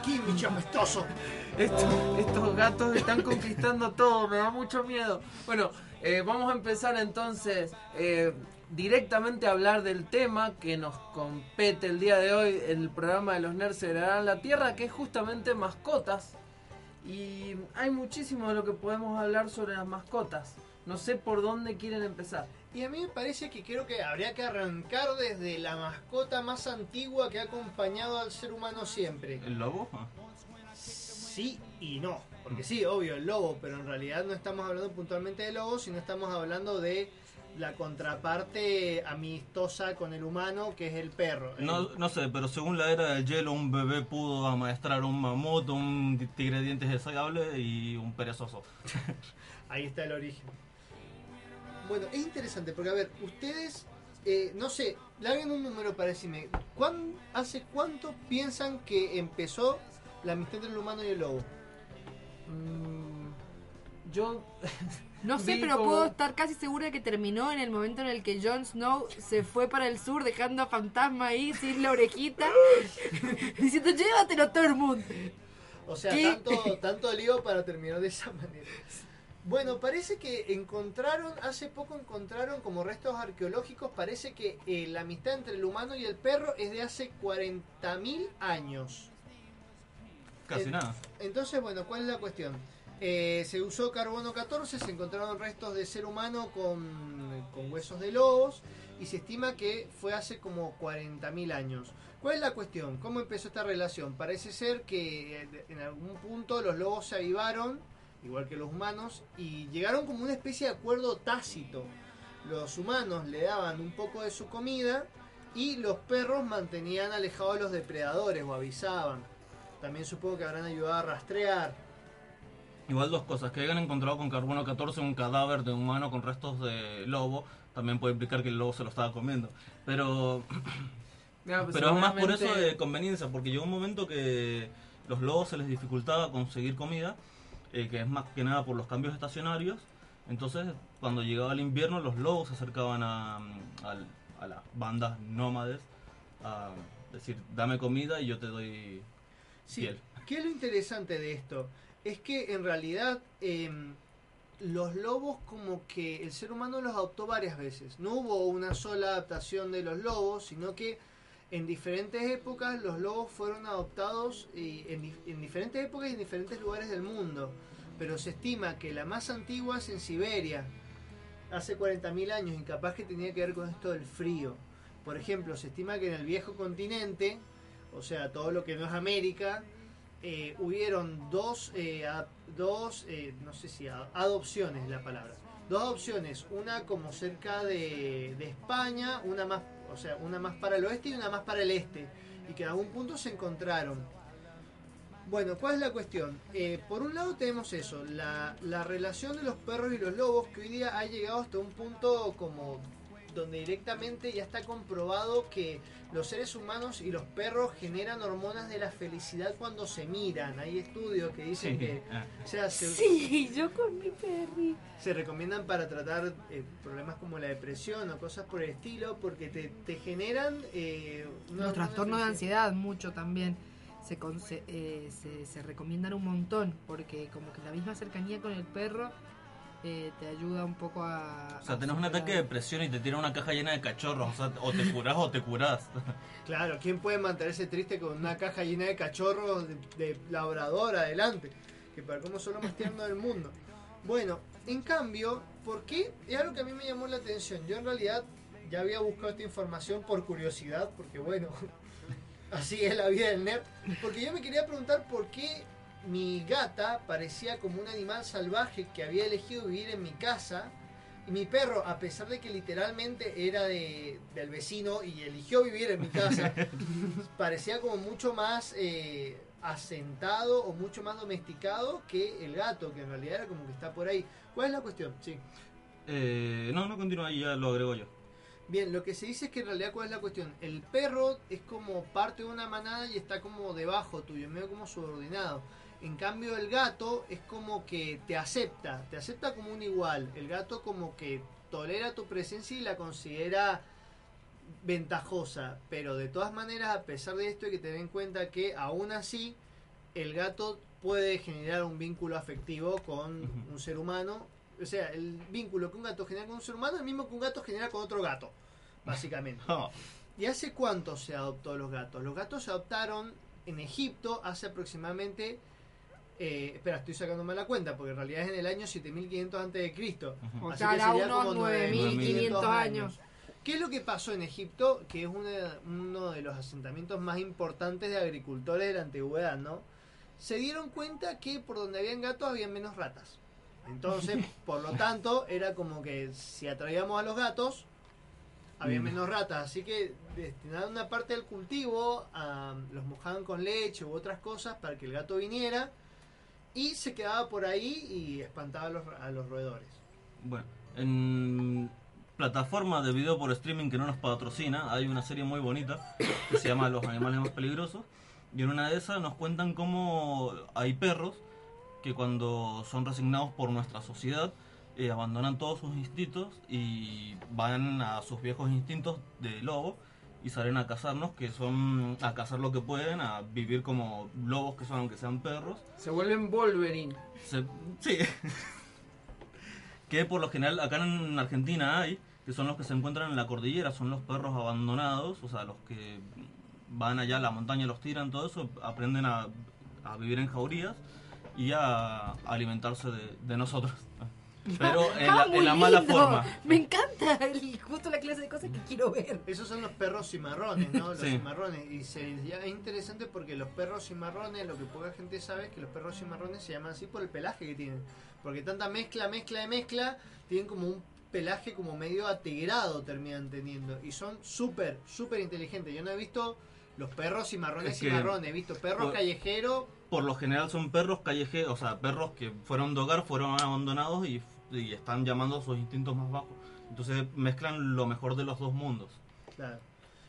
Aquí, bicho apestoso. Estos, gatos están conquistando todo, me da mucho miedo. Bueno, eh, vamos a empezar entonces eh, directamente a hablar del tema que nos compete el día de hoy, el programa de los nerds heredarán la tierra, que es justamente mascotas. Y hay muchísimo de lo que podemos hablar sobre las mascotas. No sé por dónde quieren empezar. Y a mí me parece que creo que habría que arrancar desde la mascota más antigua que ha acompañado al ser humano siempre. ¿El lobo? Sí y no. Porque sí, obvio, el lobo, pero en realidad no estamos hablando puntualmente de lobo, sino estamos hablando de la contraparte amistosa con el humano, que es el perro. No, no sé, pero según la era del hielo, un bebé pudo amaestrar un mamut, un tigre de dientes desagable y un perezoso. Ahí está el origen. Bueno, es interesante porque, a ver, ustedes, eh, no sé, larguen un número para decirme, ¿cuán- ¿hace cuánto piensan que empezó la amistad entre el humano y el lobo? Mm, yo No sé, pero como- puedo estar casi segura de que terminó en el momento en el que Jon Snow se fue para el sur dejando a Fantasma ahí sin la orejita, diciendo llévatelo Tormund. O sea, ¿Qué? tanto, tanto lío para terminar de esa manera. Bueno, parece que encontraron, hace poco encontraron como restos arqueológicos, parece que eh, la amistad entre el humano y el perro es de hace 40.000 años. Casi nada. Entonces, bueno, ¿cuál es la cuestión? Eh, se usó carbono 14, se encontraron restos de ser humano con, con huesos de lobos y se estima que fue hace como 40.000 años. ¿Cuál es la cuestión? ¿Cómo empezó esta relación? Parece ser que eh, en algún punto los lobos se avivaron, igual que los humanos, y llegaron como una especie de acuerdo tácito. Los humanos le daban un poco de su comida y los perros mantenían alejados a los depredadores o avisaban. También supongo que habrán ayudado a rastrear. Igual dos cosas, que hayan encontrado con carbono 14 un cadáver de humano con restos de lobo, también puede implicar que el lobo se lo estaba comiendo. Pero, pues pero es más por eso de conveniencia, porque llegó un momento que los lobos se les dificultaba conseguir comida, eh, que es más que nada por los cambios estacionarios. Entonces, cuando llegaba el invierno, los lobos se acercaban a, al- a las bandas nómades a decir, dame comida y yo te doy Sí, piel. ¿qué es lo interesante de esto? Es que en realidad em, los lobos como que el ser humano los adoptó varias veces. No hubo una sola adaptación de los lobos, sino que en diferentes épocas los lobos fueron adoptados y en, en diferentes épocas y en diferentes lugares del mundo. Pero se estima que la más antigua es en Siberia, hace 40.000 años, y capaz que tenía que ver con esto del frío. Por ejemplo, se estima que en el viejo continente, o sea, todo lo que no es América, eh, hubieron dos, eh, dos eh, no sé si adopciones es la palabra, dos adopciones, una como cerca de, de España, una más, o sea, una más para el oeste y una más para el este, y que en algún punto se encontraron. Bueno, ¿cuál es la cuestión? Eh, por un lado tenemos eso, la, la relación de los perros y los lobos que hoy día ha llegado hasta un punto como donde directamente ya está comprobado que los seres humanos y los perros generan hormonas de la felicidad cuando se miran. Hay estudios que dicen Sí. que Ah. o sea, se, Sí, yo con mi perri. se recomiendan para tratar eh, problemas como la depresión o cosas por el estilo porque te, te generan eh, Los trastornos de ansiedad, mucho también. Se, con- se, eh, se, se recomiendan un montón porque como que la misma cercanía con el perro eh, te ayuda un poco a... O sea, a tenés un ataque de depresión y te tiran una caja llena de cachorros. O sea, o te curás o te curás. Claro, ¿quién puede mantenerse triste con una caja llena de cachorros de, de labrador adelante? Que para cómo son los más tiernos del mundo. Bueno, en cambio, ¿por qué? Es algo que a mí me llamó la atención. Yo en realidad ya había buscado esta información por curiosidad, porque bueno, así es la vida del nerd. Porque yo me quería preguntar por qué mi gata parecía como un animal salvaje que había elegido vivir en mi casa. Y mi perro, a pesar de que literalmente era de, del vecino y eligió vivir en mi casa, parecía como mucho más eh, asentado o mucho más domesticado que el gato, que en realidad era como que está por ahí. ¿Cuál es la cuestión? Sí. Eh, no, no continúa ahí, ya lo agrego yo. Bien, lo que se dice es que en realidad cuál es la cuestión. El perro es como parte de una manada y está como debajo tuyo, medio como subordinado. En cambio el gato es como que te acepta, te acepta como un igual. El gato como que tolera tu presencia y la considera ventajosa. Pero de todas maneras, a pesar de esto hay que tener en cuenta que aún así el gato puede generar un vínculo afectivo con un ser humano. O sea, el vínculo que un gato genera con un ser humano es el mismo que un gato genera con otro gato, básicamente. ¿Y hace cuánto se adoptó los gatos? Los gatos se adoptaron en Egipto hace aproximadamente... eh, espera, estoy sacándome la cuenta porque en realidad es en el año 7500 antes de Cristo. O Así sea, que hará sería unos como 9500 años. ¿Qué es lo que pasó en Egipto? Que es una- uno de los asentamientos más importantes de agricultores de la antigüedad, ¿no? Se dieron cuenta que por donde habían gatos había menos ratas. Entonces, por lo tanto, era como que si atraíamos a los gatos, había Mm. menos ratas. Así que destinaron una parte del cultivo, a, los mojaban con leche u otras cosas para que el gato viniera y se quedaba por ahí y espantaba a los, a los roedores. Bueno, en plataforma de video por streaming que no nos patrocina, hay una serie muy bonita que se llama Los animales más peligrosos. Y en una de esas nos cuentan cómo hay perros que cuando son resignados por nuestra sociedad eh, abandonan todos sus instintos y van a sus viejos instintos de lobo y salen a cazarnos, que son a cazar lo que pueden, a vivir como lobos que son aunque sean perros. Se vuelven Wolverine. Se- sí. que por lo general acá en Argentina hay, que son los que se encuentran en la cordillera, son los perros abandonados, o sea, los que van allá a la montaña, los tiran, todo eso, aprenden a, a vivir en jaurías y a alimentarse de, de nosotros. Pero en la, Ah, muy en la mala lindo. forma. Me encanta el- justo la clase de cosas que quiero ver. Esos son los perros cimarrones, ¿no? Los Sí. cimarrones. Y se, ya es interesante porque los perros cimarrones, lo que poca gente sabe es que los perros cimarrones se llaman así por el pelaje que tienen. Porque tanta mezcla, mezcla de mezcla, tienen como un pelaje como medio atigrado terminan teniendo. Y son súper, súper inteligentes. Yo no he visto los perros cimarrones Es que- cimarrones, he visto perros callejeros. Por lo general son perros callejeros, o sea, perros que fueron de hogar, fueron abandonados y, y están llamando a sus instintos más bajos. Entonces mezclan lo mejor de los dos mundos. Claro.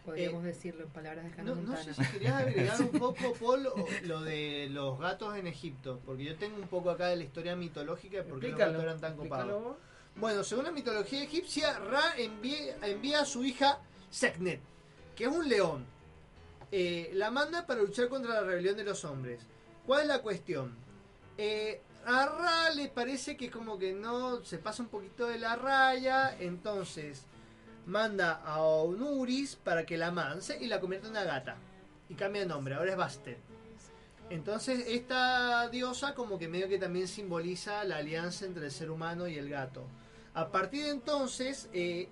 Podríamos decirlo en palabras de Hannah No, no Montana. sé si querías agregar un poco, Paul, o lo de los gatos en Egipto, porque yo tengo un poco acá de la historia mitológica de por qué los gatos eran tan copados. Bueno, según la mitología egipcia, Ra envía, envía a su hija Seknet, que es un león. Eh, la manda para luchar contra la rebelión de los hombres. ¿Cuál es la cuestión? Eh, a le parece que como que no se pasa un poquito de la raya, entonces manda a Onuris para que la amance y la convierta en una gata. Y cambia de nombre, ahora es Bastet. Entonces esta diosa como que medio que también simboliza la alianza entre el ser humano y el gato. A partir de entonces eh,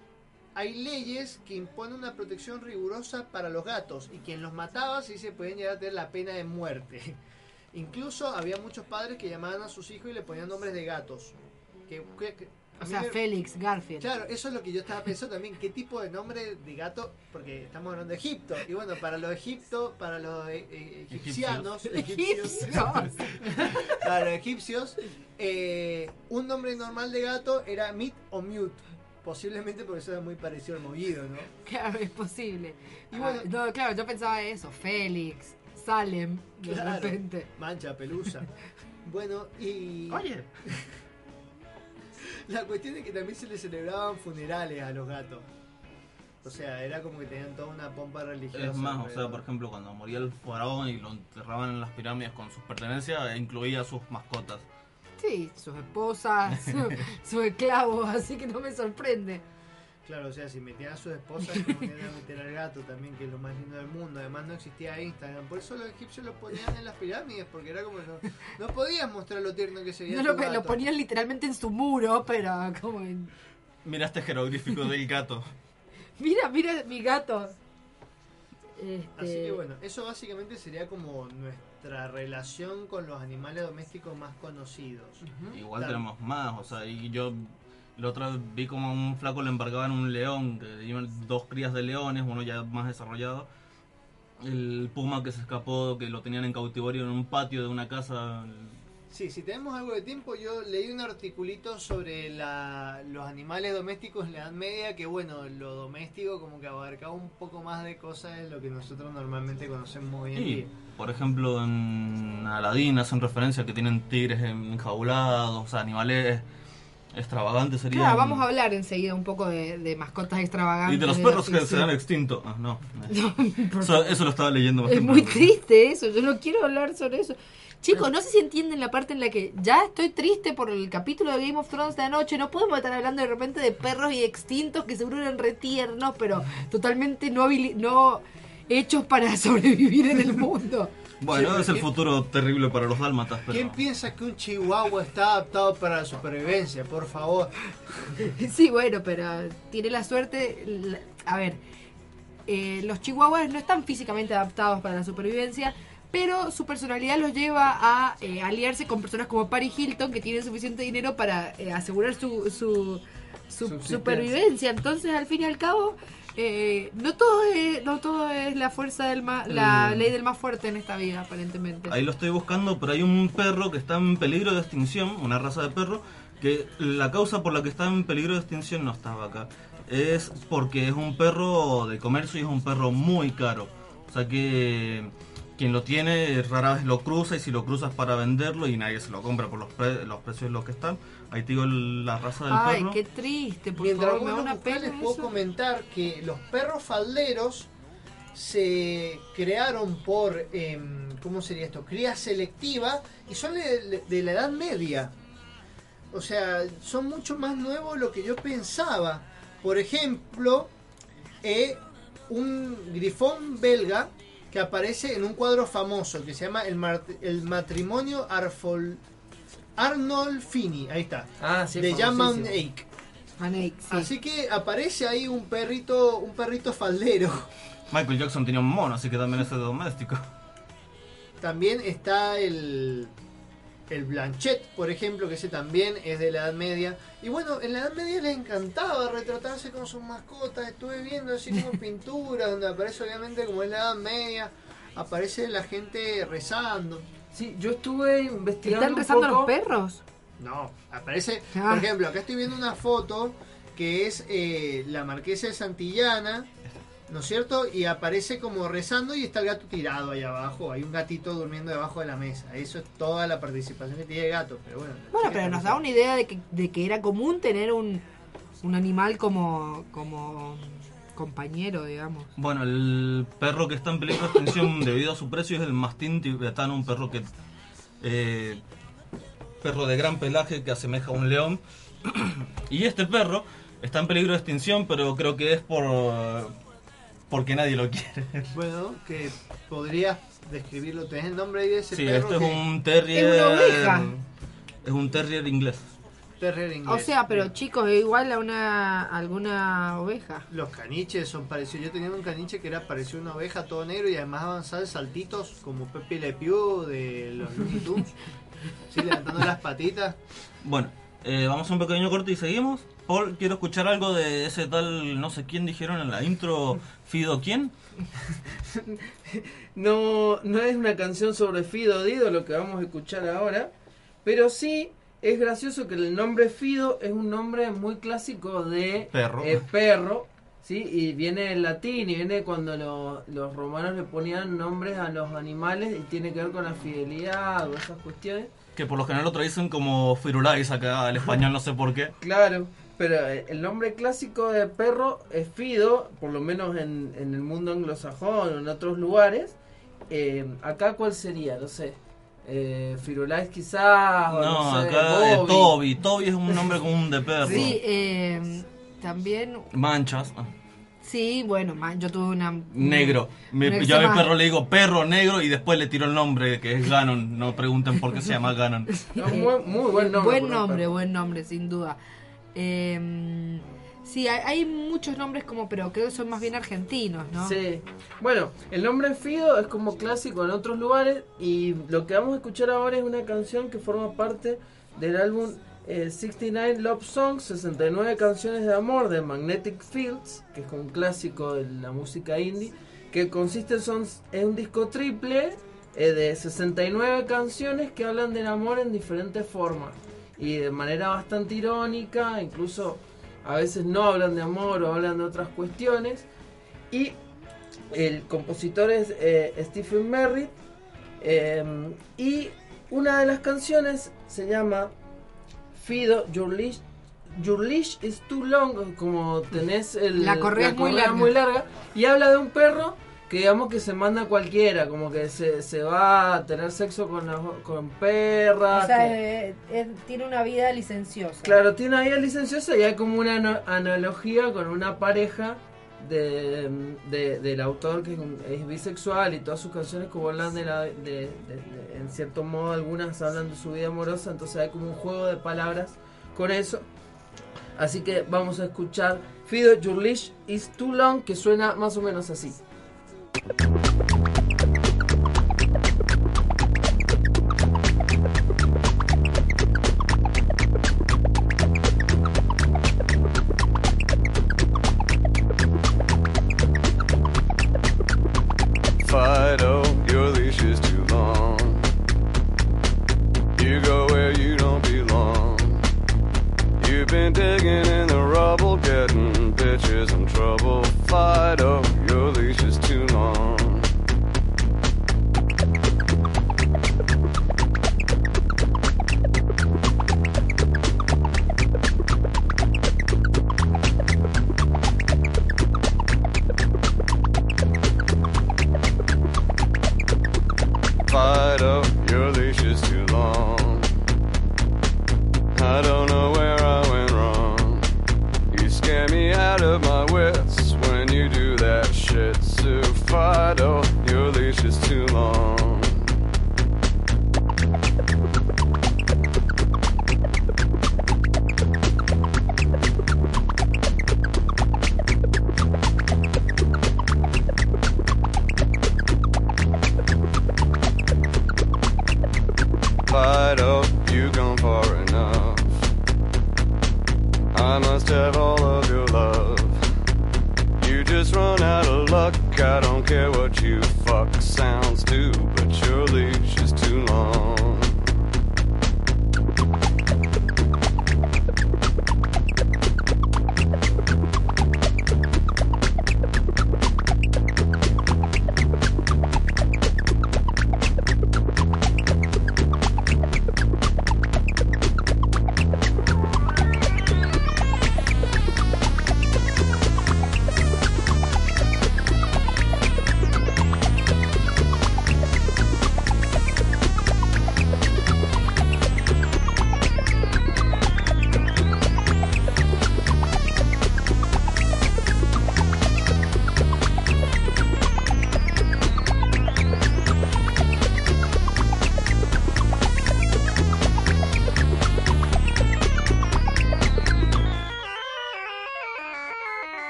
hay leyes que imponen una protección rigurosa para los gatos y quien los mataba sí se pueden llegar a tener la pena de muerte. Incluso había muchos padres que llamaban a sus hijos y le ponían nombres de gatos. Que, que- que- a O sea, me- Félix, Garfield. Claro, eso es lo que yo estaba pensando también. ¿Qué tipo de nombre de gato? Porque estamos hablando de Egipto. Y bueno, para los Egipto, para los eh, eh, egipcianos, egipcios, para los egipcios, eh, un nombre normal de gato era Mit o Mute. Posiblemente porque eso era muy parecido al movido, ¿no? Claro, es posible. Y Ah, bueno- no, claro, yo pensaba eso. Félix, Salem, de Claro, repente. Mancha, pelusa. Bueno, y. Oye. La cuestión es que también se le celebraban funerales a los gatos. O sea, era como que tenían toda una pompa religiosa. Es más, o sea, por ejemplo, cuando moría el faraón y lo enterraban en las pirámides con sus pertenencias, incluía sus mascotas. Sí, sus esposas, su- sus esclavos, así que no me sorprende. Claro, o sea, si metían a sus esposas, como tenían que meter al gato también, que es lo más lindo del mundo. Además, no existía Instagram. Por eso los egipcios lo ponían en las pirámides, porque era como no, no podías mostrar lo tierno que se veía. No tu lo, gato. lo ponían literalmente en su muro, pero como en... Mira este jeroglífico del gato. Mira, mira mi gato. Este, Así que bueno, eso básicamente sería como nuestra relación con los animales domésticos más conocidos. Igual Claro. tenemos más, o sea, y yo la otra vi como a un flaco le embargaban un león, que iban dos crías de leones, uno ya más desarrollado. El puma que se escapó, que lo tenían en cautiverio en un patio de una casa. Sí, si tenemos algo de tiempo, yo leí un articulito sobre la, los animales domésticos en la Edad Media, que bueno, lo doméstico como que abarcaba un poco más de cosas de lo que nosotros normalmente conocemos hoy en Y, día. por ejemplo, en Aladdin hacen referencia que tienen tigres enjaulados, o sea, animales extravagantes serían. Claro, vamos a hablar enseguida un poco de, de mascotas extravagantes. Y de los perros que se han extinto. Ah, no. por Eso, eso lo estaba leyendo más Es muy triste eso, yo no quiero hablar sobre eso. Chicos, no sé si entienden la parte en la que ya estoy triste por el capítulo de Game of Thrones de anoche. No podemos estar hablando de repente de perros y extintos que seguro eran retiernos, pero totalmente no, no hechos para sobrevivir en el mundo. Bueno, Sí, es el futuro terrible para los dálmatas, pero. ¿Quién piensa que un chihuahua está adaptado para la supervivencia? Por favor. Sí, bueno, pero tiene la suerte. A ver, eh, los chihuahuas no están físicamente adaptados para la supervivencia, pero su personalidad los lleva a eh, aliarse con personas como Paris Hilton, que tienen suficiente dinero para eh, asegurar su, su, supervivencia. Entonces, al fin y al cabo. Eh, no todo es no todo es la fuerza del más la Eh. ley del más fuerte en esta vida aparentemente Ahí lo estoy buscando, pero hay un perro que está en peligro de extinción, una raza de perro, que la causa por la que está en peligro de extinción no estaba acá. Es porque es un perro de comercio y es un perro muy caro. O sea que quien lo tiene rara vez lo cruza y si lo cruzas para venderlo y nadie se lo compra por los, pre- los precios en los que están. Ahí te digo la raza del ay perro. qué triste por Mientras favor me da una pena les puedo eso. comentar que los perros falderos se crearon por, em, ¿cómo sería esto? Cría selectiva y son de, de la Edad Media. O sea, son mucho más nuevos de lo que yo pensaba. Por ejemplo, eh, un grifón belga que aparece en un cuadro famoso que se llama El, Mar- el matrimonio Arfol Arnolfini. Ahí está. Ah, sí, de. Van Eyck, sí. Así que aparece ahí un perrito, un perrito faldero. Michael Jackson tenía un mono, así que también es de doméstico. También está el, el Blanchet, por ejemplo, que ese también es de la Edad Media. Y bueno, en la Edad Media les encantaba retratarse con sus mascotas. Estuve viendo así como pinturas donde aparece obviamente como es la Edad Media, aparece la gente rezando. Sí, yo estuve investigando ¿Están un rezando poco. los perros? No, aparece, Ah. por ejemplo, acá estoy viendo una foto que es eh, la marquesa de Santillana, ¿no es cierto? Y aparece como rezando y está el gato tirado ahí abajo, hay un gatito durmiendo debajo de la mesa. Eso es toda la participación que tiene el gato, pero bueno. Bueno, pero nos da una idea de que, de que era común tener un, un animal como, como compañero, digamos. Bueno, el perro que está en peligro de extinción debido a su precio es el mastín tibetano, un perro que eh, perro de gran pelaje que asemeja a un león. y este perro está en peligro de extinción, pero creo que es por porque nadie lo quiere. Bueno, que podrías describirlo. ¿Tenés el nombre de ese Sí, perro? este es que- un terrier. Es una oveja. Es un terrier inglés. Terrier O inglés. sea, pero chicos, es igual a una alguna oveja. Los caniches son parecidos. Yo tenía un caniche que era parecido a una oveja, todo negro y además avanzaba en saltitos como Pepe Le Pew de los Looney Tunes. sí, levantando las patitas. Bueno, eh, vamos a un pequeño corte y seguimos. Paul, quiero escuchar algo de ese tal, no sé quién dijeron en la intro, Fido quién. No, no es una canción sobre Fido Dido lo que vamos a escuchar ahora, pero sí es gracioso que el nombre Fido es un nombre muy clásico de Perro. eh, perro, ¿sí? Y viene del latín y viene cuando lo- los romanos le ponían nombres a los animales y tiene que ver con la fidelidad o esas cuestiones. Que por lo general lo traducen como Firulais acá al español, no sé por qué. Claro, pero eh, el nombre clásico de perro es Fido, por lo menos en, en el mundo anglosajón o en otros lugares. Eh, acá, ¿cuál sería? No sé. Eh, Firulais quizás. o No, no sé, acá Bobby. Toby. Toby es un nombre común de perro. Sí, eh, también, Manchas. ah, sí, bueno, yo tuve una... Negro. Me- yo a mi perro le digo perro negro y después le tiro el nombre que es Ganon. No pregunten por qué se llama Ganon. No, muy, muy buen nombre. Buen nombre, buen nombre, sin duda. Eh, sí, hay, hay muchos nombres como, pero creo que son más bien argentinos, ¿no? Sí. Bueno, el nombre Fido es como clásico en otros lugares y lo que vamos a escuchar ahora es una canción que forma parte del álbum eh, 69 Love Songs, 69 canciones de amor de Magnetic Fields, que es un clásico de la música indie, que consiste son, es un disco triple eh, de 69 canciones que hablan del amor en diferentes formas y de manera bastante irónica, incluso a veces no hablan de amor o hablan de otras cuestiones. Y el compositor es eh, Stephen Merritt. eh, y una de las canciones se llama Fido, Your Leash, Your Leash is Too Long, como tenés el, La correa muy larga. muy larga, y habla de un perro que digamos que se manda cualquiera, como que se, se va a tener sexo con, las- con perras. O sea, que- eh, eh, tiene una vida licenciosa. Claro, tiene ahí el licencioso y hay como una analogía con una pareja de, de- del autor que es, bisexual y todas sus canciones como hablan de la... de- en cierto modo algunas hablan de su vida amorosa, entonces hay como un juego de palabras con eso. Así que vamos a escuchar Fido Your Leash is Too Long que suena más o menos así. Thank you.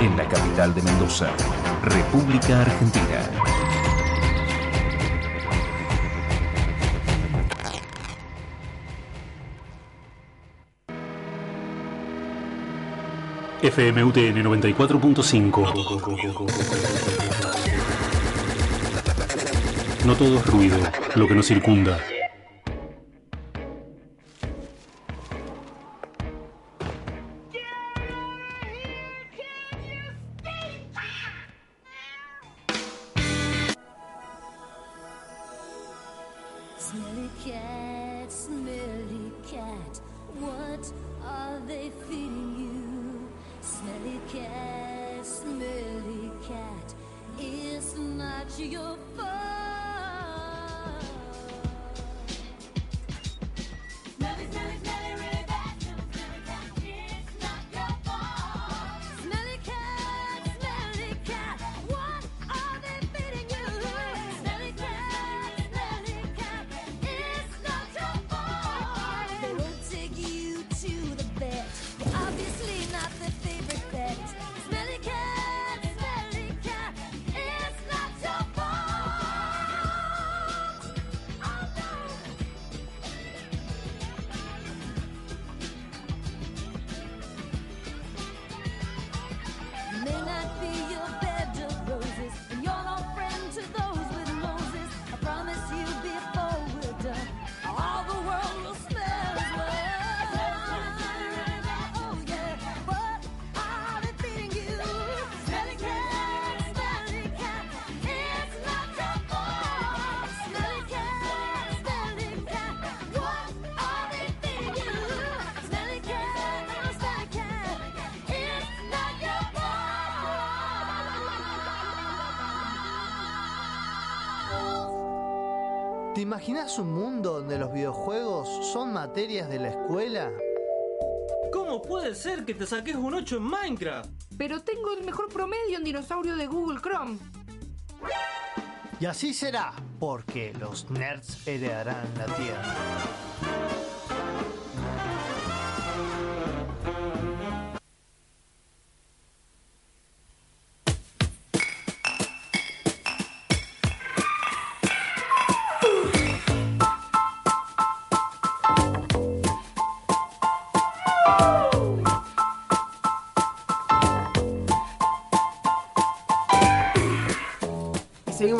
en la capital de Mendoza, República Argentina. FMUTN 94.5. No todo es ruido, lo que nos circunda. ¿Te imaginas un mundo donde los videojuegos son materias de la escuela? ¿Cómo puede ser que te saques un 8 en Minecraft? Pero tengo el mejor promedio en dinosaurio de Google Chrome. Y así será, porque los nerds heredarán la Tierra.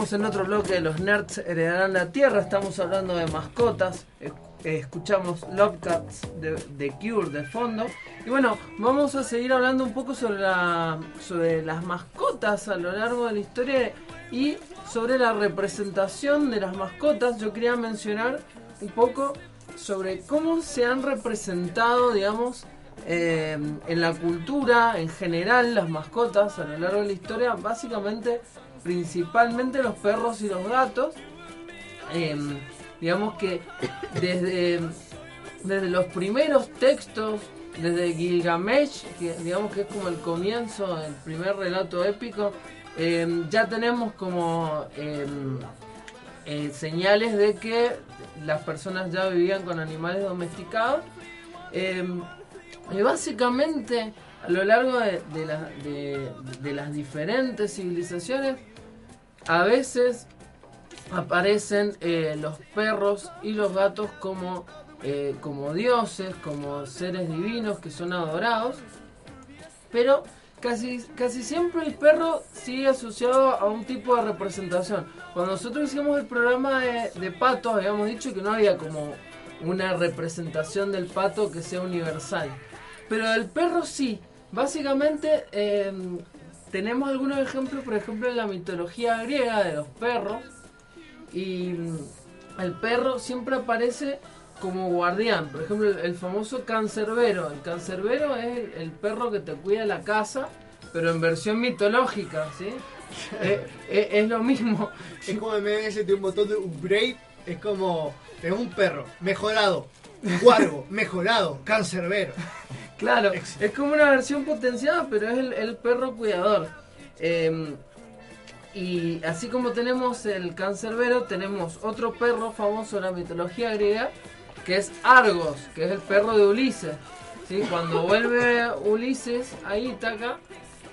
Seguimos en otro bloque de los nerds heredarán la tierra. Estamos hablando de mascotas. Escuchamos Love Cats de, Cure de fondo. Y bueno, vamos a seguir hablando un poco sobre las mascotas a lo largo de la historia y sobre la representación de las mascotas. Yo quería mencionar un poco sobre cómo se han representado, digamos, eh, en la cultura en general las mascotas a lo largo de la historia. Básicamente principalmente los perros y los gatos. Em, digamos que desde, desde los primeros textos, desde Gilgamesh, que digamos que es como el comienzo, el primer relato épico, em, ya tenemos como em, eh, señales de que las personas ya vivían con animales domesticados. Y básicamente a lo largo de, de- de las diferentes civilizaciones, a veces aparecen eh, los perros y los gatos como, eh, como dioses, como seres divinos que son adorados, pero casi, casi siempre el perro sigue asociado a un tipo de representación. Cuando nosotros hicimos el programa de, patos, habíamos dicho que no había como una representación del pato que sea universal. Pero el perro sí. Básicamente eh, tenemos algunos ejemplos, por ejemplo, en la mitología griega de los perros. Y mm, el perro siempre aparece como guardián. Por ejemplo, el, famoso cancerbero. El cancerbero es el, el perro que te cuida la casa, pero en versión mitológica, ¿sí? Eh, eh, es lo mismo. Es como el meme ese de un botón de upgrade. Es como. Es un perro. Mejorado. Guargo. mejorado. Cancerbero. Claro, es como una versión potenciada, pero es el, el perro cuidador. Eh, y así como tenemos el cancerbero, tenemos otro perro famoso de la mitología griega, que es Argos, que es el perro de Ulises. ¿sí? Cuando vuelve Ulises a Ítaca,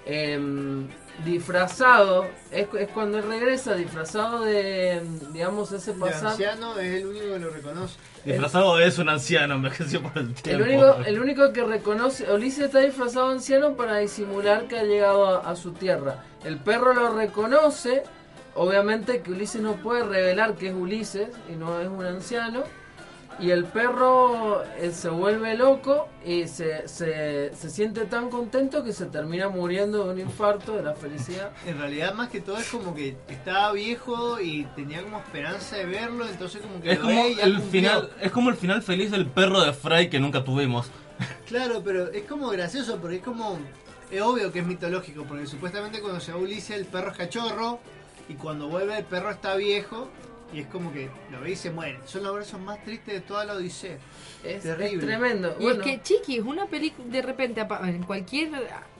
em, disfrazado, es, es cuando él regresa, disfrazado de, digamos, ese El pasado. anciano es el único que lo reconoce. Disfrazado es un anciano, envejeció por el El tiempo. único, el único que reconoce, Ulises está disfrazado de anciano para disimular que ha llegado a, a su tierra. El perro lo reconoce, obviamente que Ulises no puede revelar que es Ulises y no es un anciano. Y el perro eh, se vuelve loco y se, se, se siente tan contento que se termina muriendo de un infarto de la felicidad. En realidad, más que todo, es como que estaba viejo y tenía como esperanza de verlo. Entonces, como que Es lo como ve el cumplió. final, es como el final feliz del perro de Fry que nunca tuvimos. Claro, pero es como gracioso porque es como. Es obvio que es mitológico porque supuestamente cuando se va Ulises el perro es cachorro y cuando vuelve el perro está viejo y es como que lo ve y se muere. Son los versos más tristes de toda la Odisea. Es, terrible. es tremendo. Y Bueno, es que, chiqui, es una película, de repente, apa- en cualquier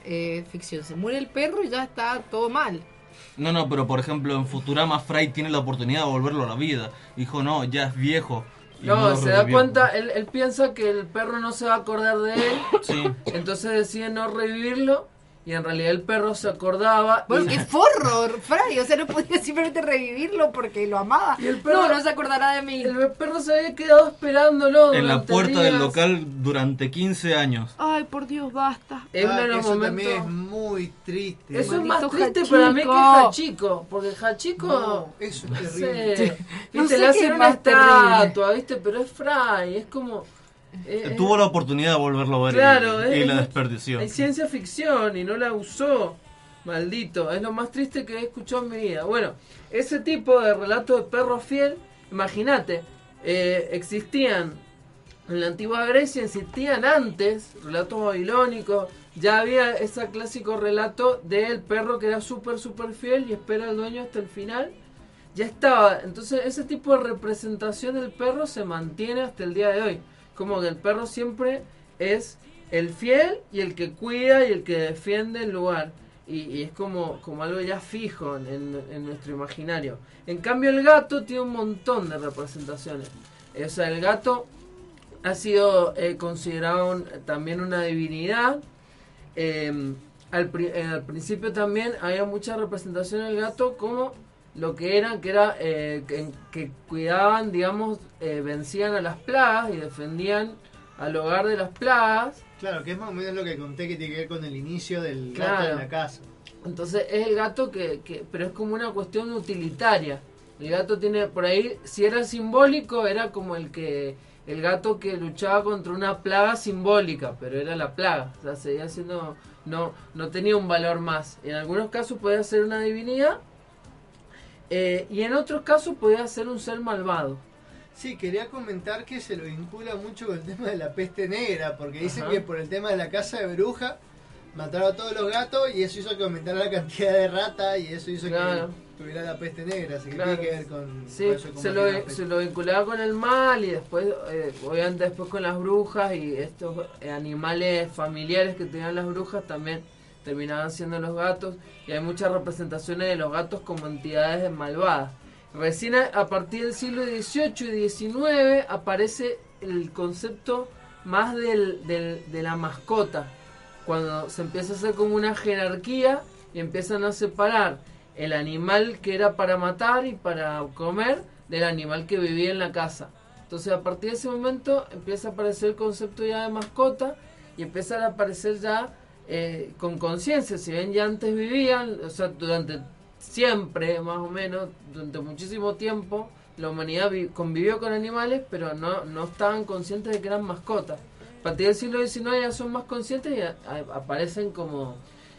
eh, ficción, se muere el perro y ya está todo mal. No, no, pero por ejemplo en Futurama Fry tiene la oportunidad de volverlo a la vida. Dijo, no, ya es viejo. No, se da cuenta, él, él piensa que el perro no se va a acordar de él, Sí. entonces decide no revivirlo y en realidad el perro se acordaba. Bueno, y- qué forro, Fray. O sea, no podía simplemente revivirlo porque lo amaba. Y el perro- no, no se acordará de mí. El perro se había quedado esperándolo. En la puerta del local durante 15 años. Ay, por Dios, basta. Es Ah, eso momentos- también es muy triste. Eso es más triste para mí que Hachico, porque Hachico. No, eso es no terrible. sé, No viste, sé le qué hacen una terrible. estatua, viste, pero es Fry, es como. Eh, eh, Tuvo la oportunidad de volverlo a ver y- Claro, y, es- la es- desperdició. Ciencia ficción y no la usó. Maldito, es lo más triste que he escuchado en mi vida. Bueno, ese tipo de relato de perro fiel, imagínate, eh, existían en la antigua Grecia, existían antes relatos babilónicos, ya había ese clásico relato del perro que era súper, súper fiel y espera al dueño hasta el final. Ya estaba, entonces ese tipo de representación del perro se mantiene hasta el día de hoy. Como que el perro siempre es el fiel y el que cuida y el que defiende el lugar. Y, es como, como algo ya fijo en, nuestro imaginario. En cambio el gato tiene un montón de representaciones. Eh, O sea, el gato ha sido eh, considerado un- también una divinidad. Eh, al principio también había mucha representación del gato como lo que era, que era eh, que, que cuidaban, digamos, eh, vencían a las plagas y defendían al hogar de las plagas. Claro, que es más o menos lo que conté que tiene que ver con el inicio del gato en la casa. Entonces es el gato que, que, pero es como una cuestión utilitaria. El gato tiene, por ahí, si era simbólico, era como el que, el gato que luchaba contra una plaga simbólica, pero era la plaga, o sea, seguía siendo, no, no tenía un valor más. En algunos casos podía ser una divinidad, eh, y en otros casos podía ser un ser malvado. Sí, quería comentar que se lo vincula mucho con el tema de la peste negra, porque dicen Ajá. que por el tema de la casa de bruja mataron a todos los gatos y eso hizo que aumentara la cantidad de ratas y eso hizo Claro. que tuviera la peste negra, así que Claro. tiene que ver con, Sí, con eso, se lo, se lo vinculaba con el mal y después, eh, obviamente después con las brujas y estos eh, animales familiares que tenían las brujas también terminaban siendo los gatos y hay muchas representaciones de los gatos como entidades malvadas. Recién a, partir del siglo XVIII y XIX aparece el concepto más del- de la mascota, cuando se empieza a hacer como una jerarquía y empiezan a separar el animal que era para matar y para comer del animal que vivía en la casa. Entonces a partir de ese momento empieza a aparecer el concepto ya de mascota y empiezan a aparecer ya eh, con conciencia. Si bien ya antes vivían, o sea, durante siempre, más o menos, durante muchísimo tiempo, la humanidad vi- convivió con animales, pero no, no estaban conscientes de que eran mascotas. A partir del siglo XIX ya son más conscientes y a- aparecen como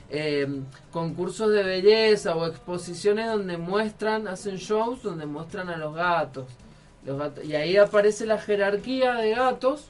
eh, concursos de belleza o exposiciones donde muestran, hacen shows donde muestran a. Los gatos. Y ahí aparece la jerarquía de gatos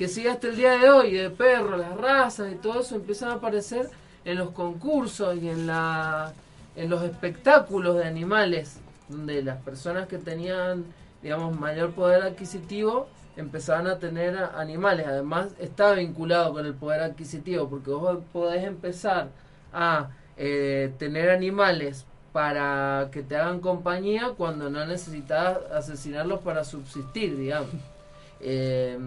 que sigue hasta el día de hoy, de perros, las razas y todo eso empiezan a aparecer en los concursos y en la en los espectáculos de animales, donde las personas que tenían, digamos, mayor poder adquisitivo empezaban a tener animales. Además, está vinculado con el poder adquisitivo, porque vos podés empezar a eh, tener animales para que te hagan compañía cuando no necesitas asesinarlos para subsistir, digamos. Eh,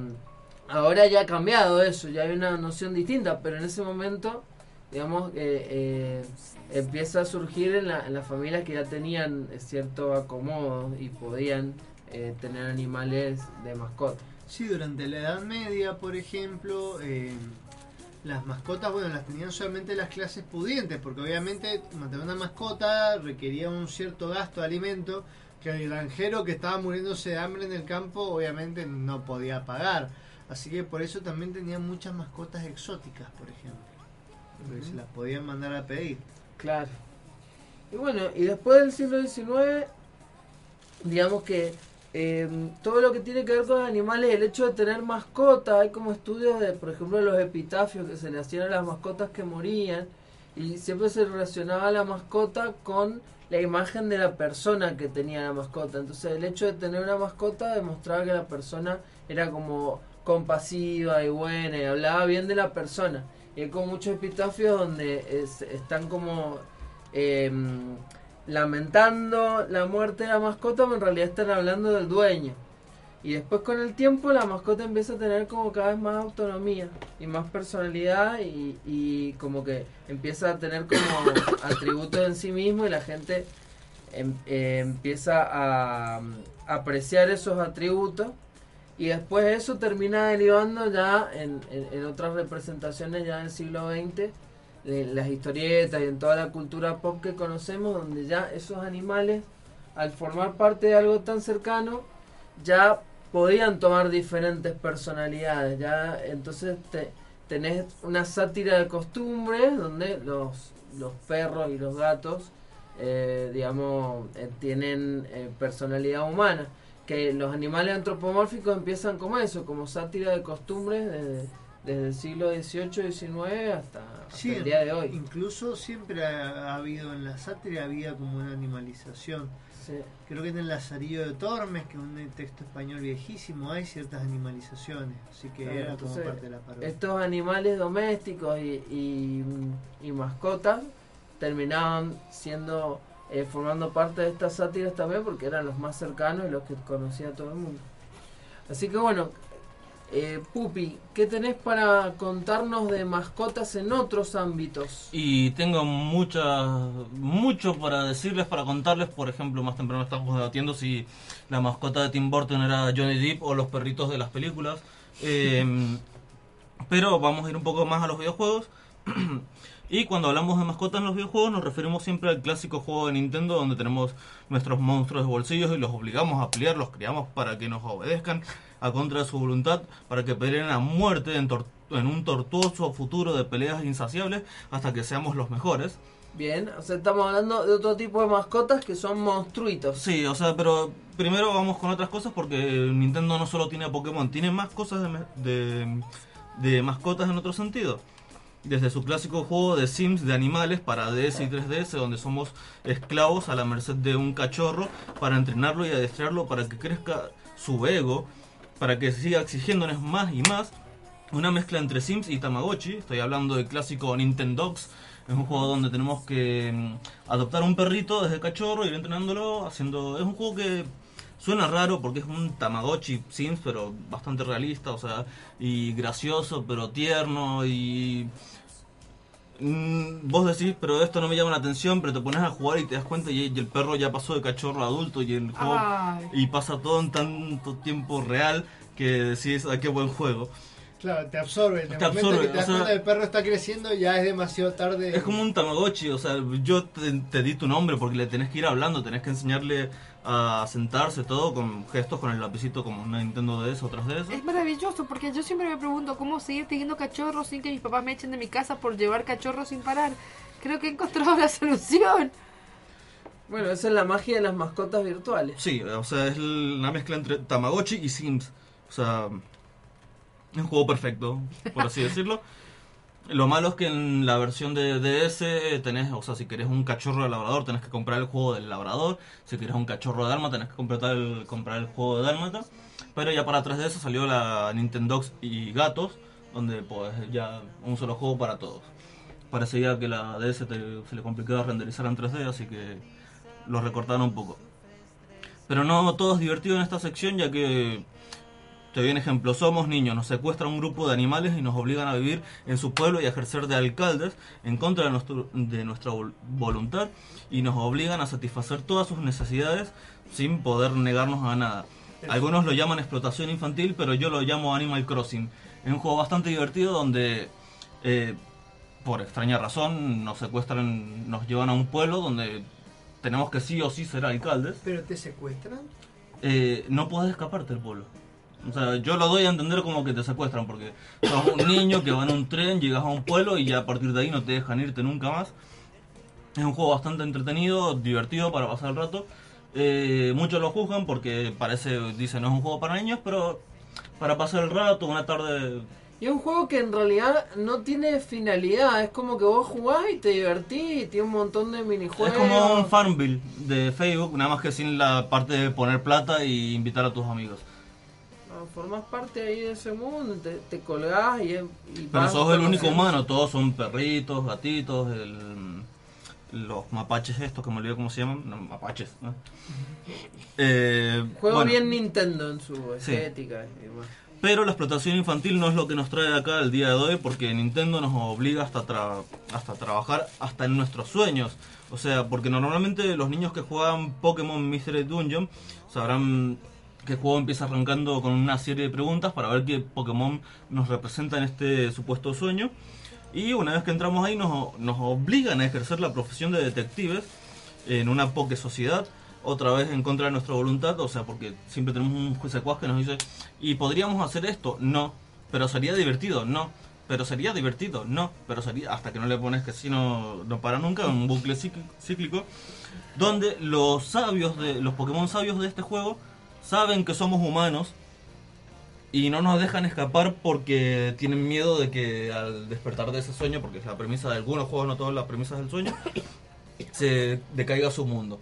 ahora ya ha cambiado eso, ya hay una noción distinta, pero en ese momento, digamos, eh, eh, empieza a surgir en, la, en las familias que ya tenían cierto acomodo y podían eh, tener animales de mascota. Sí, durante la Edad Media, por ejemplo, eh, las mascotas, bueno, las tenían solamente las clases pudientes, porque obviamente mantener una mascota requería un cierto gasto de alimento que el granjero que estaba muriéndose de hambre en el campo, obviamente no podía pagar. Así que por eso también tenían muchas mascotas exóticas, por ejemplo, porque se las podían mandar a pedir. Claro. Y bueno, y después del siglo XIX, digamos que eh, todo lo que tiene que ver con animales, el hecho de tener mascotas, hay como estudios de, por ejemplo, los epitafios que se le hacían a las mascotas que morían, y siempre se relacionaba la mascota con la imagen de la persona que tenía la mascota. Entonces el hecho de tener una mascota demostraba que la persona era como compasiva y buena y hablaba bien de la persona. Y hay como muchos epitafios donde es- están como em, lamentando la muerte de la mascota, pero en realidad están hablando del dueño. Y después con el tiempo la mascota empieza a tener como cada vez más autonomía y más personalidad y, y como que empieza a tener como atributos en sí mismo y la gente em- eh, empieza a, apreciar esos atributos y después eso termina derivando ya en, en- otras representaciones ya del siglo XX en las historietas y en toda la cultura pop que conocemos donde ya esos animales al formar parte de algo tan cercano ya podían tomar diferentes personalidades. Ya entonces te- tenés una sátira de costumbres donde los, los perros y los gatos eh, digamos eh, tienen eh, personalidad humana que los animales antropomórficos empiezan como eso como sátira de costumbres desde, desde el siglo XVIII XIX hasta, hasta Sí, el día de hoy Incluso siempre ha, ha habido en la sátira había como una animalización. Creo que en el Lazarillo de Tormes, que es un texto español viejísimo, hay ciertas animalizaciones. Así que Claro, era como parte de la parodia. Estos animales domésticos y, y, y mascotas terminaban siendo eh, formando parte de estas sátiras también porque eran los más cercanos y los que conocía todo el mundo. Así que bueno, eh, Pupi, ¿qué tenés para contarnos de mascotas en otros ámbitos? Y tengo mucha, mucho para decirles, para contarles. Por ejemplo, más temprano estábamos debatiendo si la mascota de Tim Burton era Johnny Depp o los perritos de las películas. Eh, pero vamos a ir un poco más a los videojuegos. Y cuando hablamos de mascotas en los videojuegos nos referimos siempre al clásico juego de Nintendo donde tenemos nuestros monstruos de bolsillos y los obligamos a pelear, los criamos para que nos obedezcan a contra de su voluntad, para que peleen a muerte en, tor- en un tortuoso futuro de peleas insaciables hasta que seamos los mejores. Bien, o sea, estamos hablando de otro tipo de mascotas que son monstruitos. Sí, o sea, pero primero vamos con otras cosas porque Nintendo no solo tiene a Pokémon, tiene más cosas de, me- de, de mascotas en otro sentido. Desde su clásico juego de Sims de animales para DS y 3DS, donde somos esclavos a la merced de un cachorro para entrenarlo y adiestrarlo para que crezca su ego, para que siga exigiéndonos más y más. Una mezcla entre Sims y Tamagotchi. Estoy hablando del clásico Nintendogs. Es un juego donde tenemos que mm, adoptar un perrito desde cachorro, ir entrenándolo, haciendo... Es un juego que suena raro porque es un Tamagotchi Sims, pero bastante realista, o sea, y gracioso, pero tierno y... Mm, Vos decís, pero esto no me llama la atención, pero te pones a jugar y te das cuenta y, y el perro ya pasó de cachorro a adulto y el juego Ay. y pasa todo en tanto tiempo real que decís, ah, qué buen juego. Claro, te absorbe. En el Te absorbe, que te das o sea- cuenta el perro está creciendo, ya es demasiado tarde. Es como un Tamagotchi, o sea, yo te, te di tu nombre porque le tenés que ir hablando, tenés que enseñarle a sentarse todo con gestos con el lapicito como una Nintendo DS o 3DS. Es maravilloso porque yo siempre me pregunto cómo seguir teniendo cachorros sin que mis papás me echen de mi casa por llevar cachorros sin parar. Creo que he encontrado la solución. Bueno, esa es la magia de las mascotas virtuales. Sí, o sea, es una mezcla entre Tamagotchi y Sims. O sea, es un juego perfecto, por así decirlo. Lo malo es que en la versión de DS tenés, o sea, si querés un cachorro de labrador tenés que comprar el juego del labrador. Si querés un cachorro de dálmata tenés que comprar el, comprar el juego de dálmata. Pero ya para 3DS salió la Nintendox y Gatos, donde pues ya un solo juego para todos. Parecía que la DS se le complicaba renderizar en 3D, así que lo recortaron un poco. Pero no todo es divertido en esta sección, ya que te doy un ejemplo, somos niños, nos secuestra un grupo de animales y nos obligan a vivir en su pueblo y a ejercer de alcaldes en contra de, nuestro- de nuestra vol- voluntad y nos obligan a satisfacer todas sus necesidades sin poder negarnos a nada. Algunos lo llaman explotación infantil, pero yo lo llamo Animal Crossing. Es un juego bastante divertido donde, eh, por extraña razón, nos secuestran, nos llevan a un pueblo donde tenemos que sí o sí ser alcaldes. ¿Pero te secuestran? Eh, no puedes escaparte del pueblo. O sea, yo lo doy a entender como que te secuestran, porque sos un niño que va en un tren, llegas a un pueblo y ya a partir de ahí no te dejan irte nunca más. Es un juego bastante entretenido, divertido para pasar el rato. Eh, muchos lo juzgan porque parece, dicen, no es un juego para niños, pero para pasar el rato, una tarde... Y es un juego que en realidad no tiene finalidad, es como que vos jugás y te divertís, y tiene un montón de minijuegos. Es como un Farmville de Facebook, nada más que sin la parte de poner plata y invitar a tus amigos. Formás parte ahí de ese mundo, te, te colgás y, y Pero sos el único humano, todos son perritos, gatitos, el- los mapaches estos, que me olvidé cómo se llaman, no, mapaches. ¿no? Eh, Juego bueno, bien Nintendo en su Sí. estética y demás. Pero la explotación infantil no es lo que nos trae acá el día de hoy, porque Nintendo nos obliga hasta, tra- hasta trabajar hasta en nuestros sueños. O sea, porque normalmente los niños que juegan Pokémon Mystery Dungeon sabrán que el juego empieza arrancando con una serie de preguntas para ver qué Pokémon nos representa en este supuesto sueño. Y una vez que entramos ahí nos, obligan a ejercer la profesión de detectives en una Poké sociedad, otra vez en contra de nuestra voluntad, o sea, porque siempre tenemos un secuaz que nos dice, ¿y podríamos hacer esto? No, pero sería divertido, no, pero sería divertido, no, pero sería, hasta que no le pones que si no, no para nunca, un bucle cíclico, donde los sabios, de los Pokémon sabios de este juego, saben que somos humanos y no nos dejan escapar porque tienen miedo de que al despertar de ese sueño, porque es la premisa de algunos juegos, no todas las premisas del sueño, se decaiga su mundo.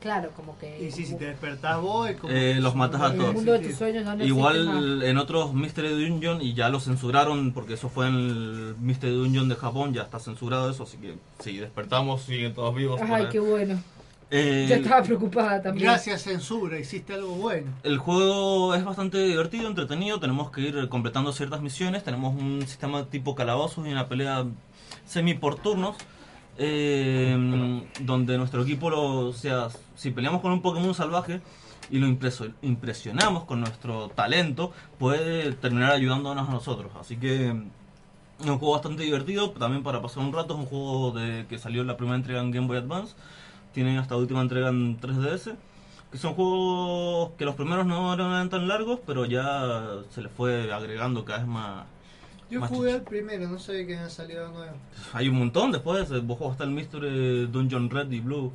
Claro, como que. Y si, si te despertás vos, es como Eh, que los matas a todos. El mundo de tus sueños ya no existe más. Igual en otros Mystery Dungeon y ya lo censuraron porque eso fue en el Mystery Dungeon de Japón, ya está censurado eso, así que si despertamos siguen todos vivos. Ay, qué bueno. Eh, Ya estaba preocupada también. Gracias censura, hiciste algo bueno. El juego es bastante divertido, entretenido, tenemos que ir completando ciertas misiones, tenemos un sistema tipo calabozos y una pelea semi por turnos, eh, donde nuestro equipo, lo, o sea, si peleamos con un Pokémon salvaje y lo impreso- impresionamos con nuestro talento, puede terminar ayudándonos a nosotros. Así que es un juego bastante divertido, también para pasar un rato, es un juego de, que salió en la primera entrega en Game Boy Advance, tienen hasta la última entrega en 3DS. Que son juegos que los primeros no eran tan largos, pero ya se les fue agregando cada vez más. Yo más jugué al primero, no sabía que había salido nuevo. Hay un montón después, eh, vos jugaste el Mystery Dungeon Red y Blue.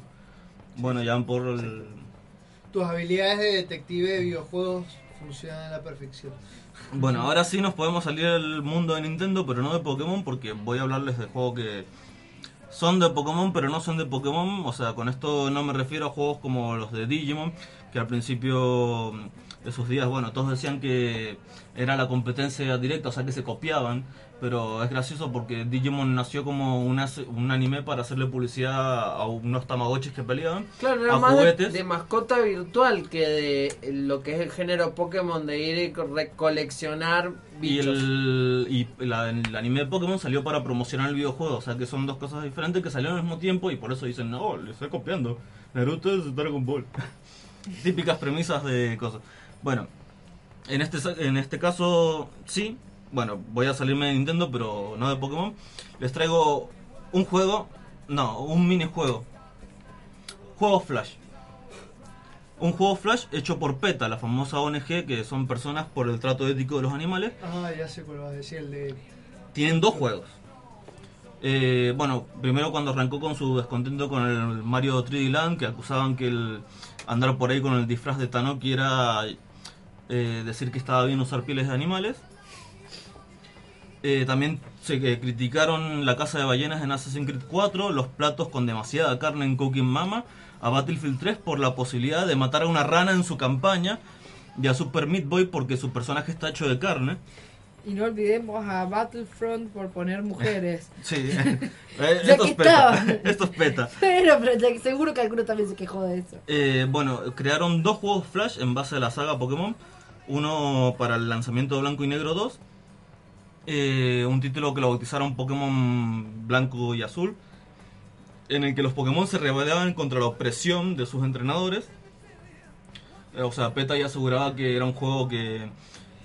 Bueno, ya por el... Tus habilidades de detective de videojuegos funcionan a la perfección. Bueno, ahora sí nos podemos salir del mundo de Nintendo, pero no de Pokémon, porque voy a hablarles de juegos que son de Pokémon, pero no son de Pokémon. O sea, con esto no me refiero a juegos como los de Digimon, que al principio de sus días, bueno, todos decían que era la competencia directa, o sea, que se copiaban. Pero es gracioso porque Digimon nació como una, un anime para hacerle publicidad a unos tamagotchis que peleaban. Claro, era a más de, mascota virtual que de lo que es el género Pokémon de ir y co- recoleccionar Y bichos. el, y la- el anime de Pokémon salió para promocionar el videojuego, o sea que son dos cosas diferentes que salieron al mismo tiempo y por eso dicen, no, le estoy copiando. Naruto es Dragon Ball. Típicas premisas de cosas. Bueno, en este, en este caso sí, bueno, voy a salirme de Nintendo, pero no de Pokémon. Les traigo un juego, no, un minijuego. Juego Flash. Un juego Flash hecho por PETA, la famosa ONG que son personas por el trato ético de los animales. Ah, ya sé cuál vas a decir, el de... Tienen dos juegos. Eh, bueno, primero cuando arrancó con su descontento con el Mario 3D Land, que acusaban que el andar por ahí con el disfraz de Tanoki era eh, decir que estaba bien usar pieles de animales. Eh, también se eh, criticaron la caza de ballenas en Assassin's Creed 4, los platos con demasiada carne en Cooking Mama, a Battlefield 3 por la posibilidad de matar a una rana en su campaña y a Super Meat Boy porque su personaje está hecho de carne. Y no olvidemos a Battlefront por poner mujeres. Sí, Ya esto, que es peta. esto es peta. Pero, pero ya que seguro que alguno también se quejó de eso. Eh, bueno, crearon dos juegos Flash en base a la saga Pokémon. Uno para el lanzamiento de Blanco y Negro 2. eh, un título que lo bautizaron Pokémon Blanco y Azul. En el que los Pokémon se rebelaban contra la opresión de sus entrenadores. Eh, o sea, PETA ya aseguraba que era un juego que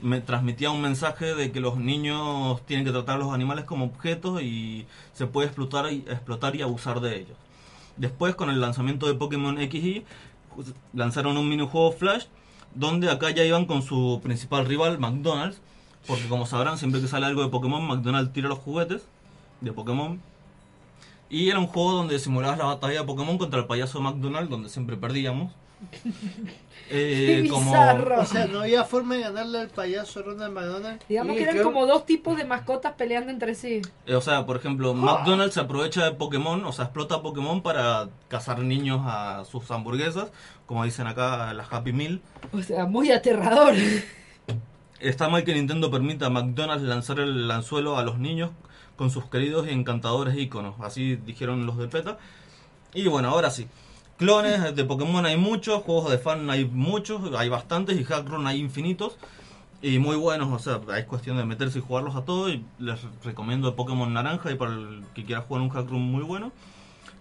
me transmitía un mensaje de que los niños tienen que tratar a los animales como objetos y se puede explotar y, explotar y abusar de ellos. Después, con el lanzamiento de Pokémon XY, lanzaron un minijuego Flash, donde acá ya iban con su principal rival, McDonald's, porque como sabrán, siempre que sale algo de Pokémon, McDonald's tira los juguetes de Pokémon. Y era un juego donde simulabas la batalla de Pokémon contra el payaso de McDonald's, donde siempre perdíamos. Eh, como- O sea, no había forma de ganarle al payaso Ronald McDonald. Digamos que eran como dos tipos de mascotas peleando entre sí. Eh, O sea, por ejemplo, McDonald's se aprovecha de Pokémon, o sea, explota Pokémon para cazar niños a sus hamburguesas, como dicen acá las Happy Meal. O sea, muy aterrador. Está mal que Nintendo permita a McDonald's lanzar el anzuelo a los niños con sus queridos y encantadores iconos, así dijeron los de PETA. Y bueno, ahora sí. Clones de Pokémon hay muchos, juegos de fan hay muchos, hay bastantes y Hackrun hay infinitos. Y muy buenos, o sea, es cuestión de meterse y jugarlos a todos. Y les recomiendo Pokémon Naranja y para el que quiera jugar un Hackrun muy bueno.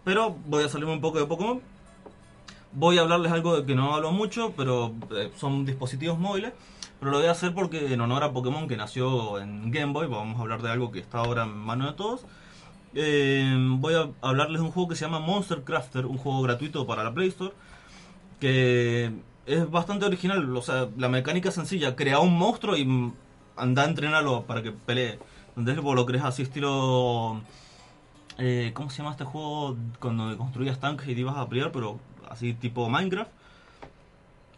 Pero voy a salirme un poco de Pokémon. Voy a hablarles algo de que no hablo mucho, pero eh, son dispositivos móviles. Pero lo voy a hacer porque en honor a Pokémon que nació en Game Boy, vamos a hablar de algo que está ahora en mano de todos. Eh, voy a hablarles de un juego que se llama Monster Crafter, un juego gratuito para la Play Store, que es bastante original. O sea, la mecánica es sencilla, crea un monstruo y anda a entrenarlo para que pelee. Entonces lo creas así estilo... eh, ¿Cómo se llama este juego? Cuando construías tanques y te ibas a pelear, pero así tipo Minecraft.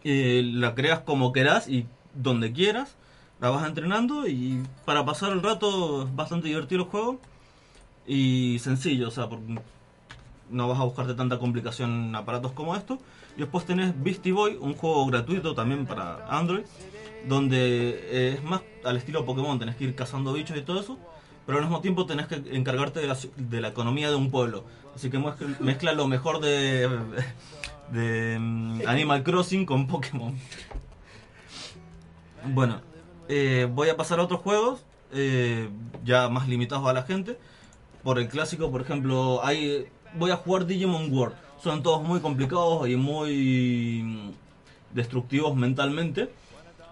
Eh, la creas como quieras y donde quieras. La vas entrenando y para pasar el rato es bastante divertido el juego. Y sencillo, o sea, porque no vas a buscarte tanta complicación en aparatos como esto. Y después tenés Beastie Boy, un juego gratuito también para Android, donde eh, es más al estilo Pokémon, tenés que ir cazando bichos y todo eso, pero al mismo tiempo tenés que encargarte de la, de la economía de un pueblo. Así que mezcla, mezcla lo mejor de, de mm, Animal Crossing con Pokémon. Bueno, eh, voy a pasar a otros juegos, eh, ya más limitados a la gente. Por el clásico, por ejemplo, hay voy a jugar Digimon World. Son todos muy complicados y muy mm, destructivos mentalmente.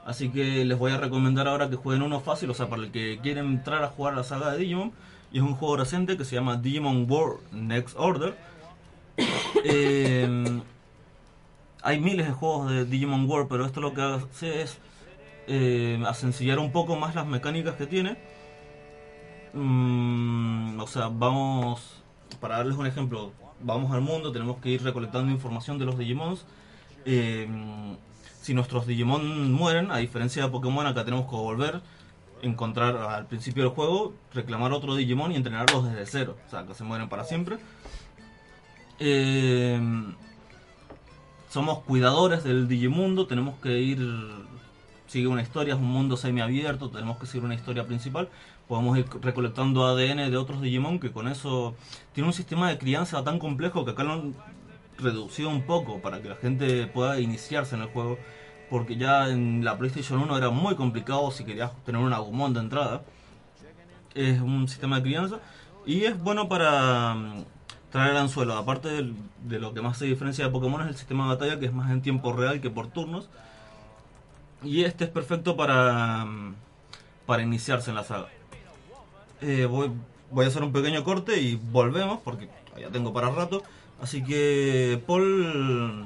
Así que les voy a recomendar ahora que jueguen uno fácil, o sea, para el que quiere entrar a jugar la saga de Digimon. Y es un juego reciente que se llama Digimon World Next Order. Eh, hay miles de juegos de Digimon World, pero esto lo que hace es eh, asencillar un poco más las mecánicas que tiene. Mm, o sea, vamos, para darles un ejemplo, vamos al mundo, tenemos que ir recolectando información de los Digimons. Eh, si nuestros Digimon mueren, a diferencia de Pokémon, acá tenemos que volver, encontrar al principio del juego, reclamar otro Digimon y entrenarlos desde cero. O sea, que se mueren para siempre. Eh, somos cuidadores del Digimundo, tenemos que ir, sigue una historia, es un mundo semiabierto, tenemos que seguir una historia principal, podemos ir recolectando ADN de otros Digimon que con eso tiene un sistema de crianza tan complejo que acá lo han reducido un poco para que la gente pueda iniciarse en el juego, porque ya en la PlayStation 1 era muy complicado si querías tener un Agumon de entrada. Es un sistema de crianza y es bueno para mm, traer el anzuelo. Aparte de, lo que más se diferencia de Pokémon es el sistema de batalla que es más en tiempo real que por turnos. Y este es perfecto para, mm, para iniciarse en la saga. Eh, voy, voy a hacer un pequeño corte y volvemos porque ya tengo para rato. Así que, Paul,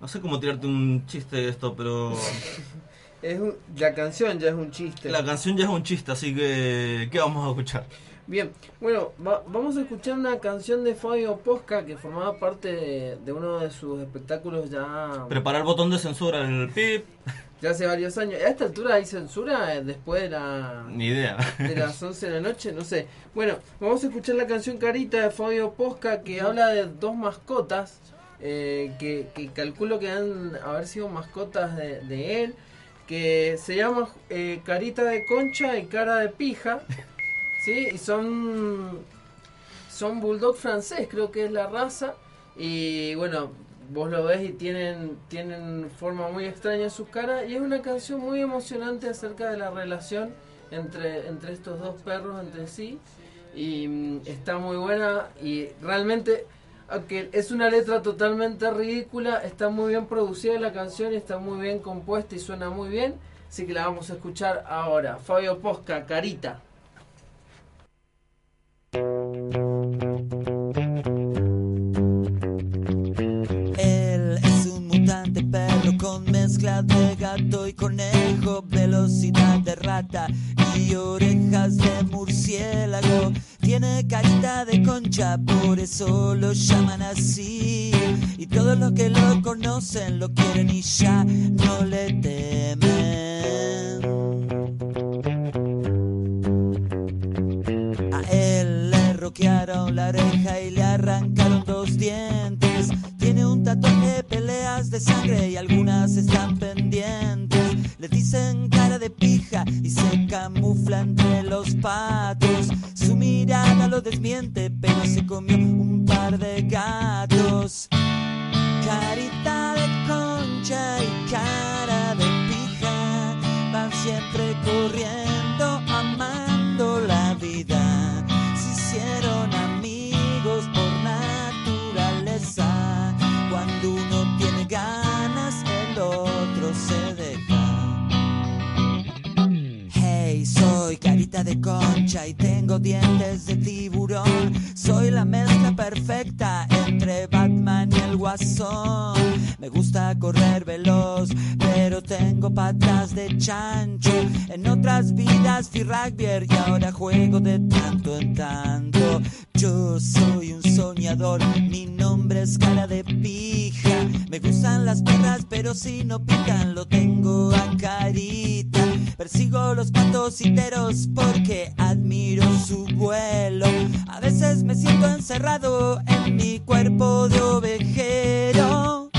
no sé cómo tirarte un chiste de esto, pero Es un- la canción ya es un chiste. la canción ya es un chiste, así que, ¿qué vamos a escuchar? Bien, bueno, va- vamos a escuchar una canción de Fabio Posca que formaba parte de, de uno de sus espectáculos ya... Prepara el botón de censura, el pip. Ya hace varios años. ¿A esta altura hay censura eh, después de la... Ni idea. de las 11 de la noche, no sé. Bueno, vamos a escuchar la canción Carita de Fabio Posca que habla de dos mascotas eh, que, que calculo que han haber sido mascotas de, de él, que se llama eh, Carita de Concha y Cara de Pija, ¿sí? Y son, son bulldog francés, creo que es la raza, y bueno, vos lo ves y tienen, tienen forma muy extraña en sus caras, y es una canción muy emocionante acerca de la relación entre, entre estos dos perros entre sí y mm, está muy buena y realmente aunque es una letra totalmente ridícula está muy bien producida la canción y está muy bien compuesta y suena muy bien así que la vamos a escuchar ahora. Fabio Posca Carita mutante perro con mezcla de gato y conejo, velocidad de rata y orejas de murciélago. Tiene carita de concha, por eso lo llaman así. Y todos los que lo conocen lo quieren y ya no le temen. A él le roquearon la oreja y le arrancaron dos dientes. Tatuaje peleas de sangre y algunas están pendientes. Le dicen cara de pija y se camufla entre los patos. Su mirada lo desmiente, pero se comió un par de gatos. Carita de concha y cara de pija van siempre corriendo, soy carita de concha y tengo dientes de tiburón. Soy la mezcla perfecta entre Batman y el guasón. Me gusta correr veloz, pero tengo patas de chancho. En otras vidas fui rugbyer y ahora juego de tanto en tanto. Yo soy un soñador, mi nombre es cara de pija. Me gustan las perras, pero si no pican lo tengo a carita. Persigo los patos interos porque admiro su vuelo. A veces me siento encerrado en mi cuerpo de ovejero.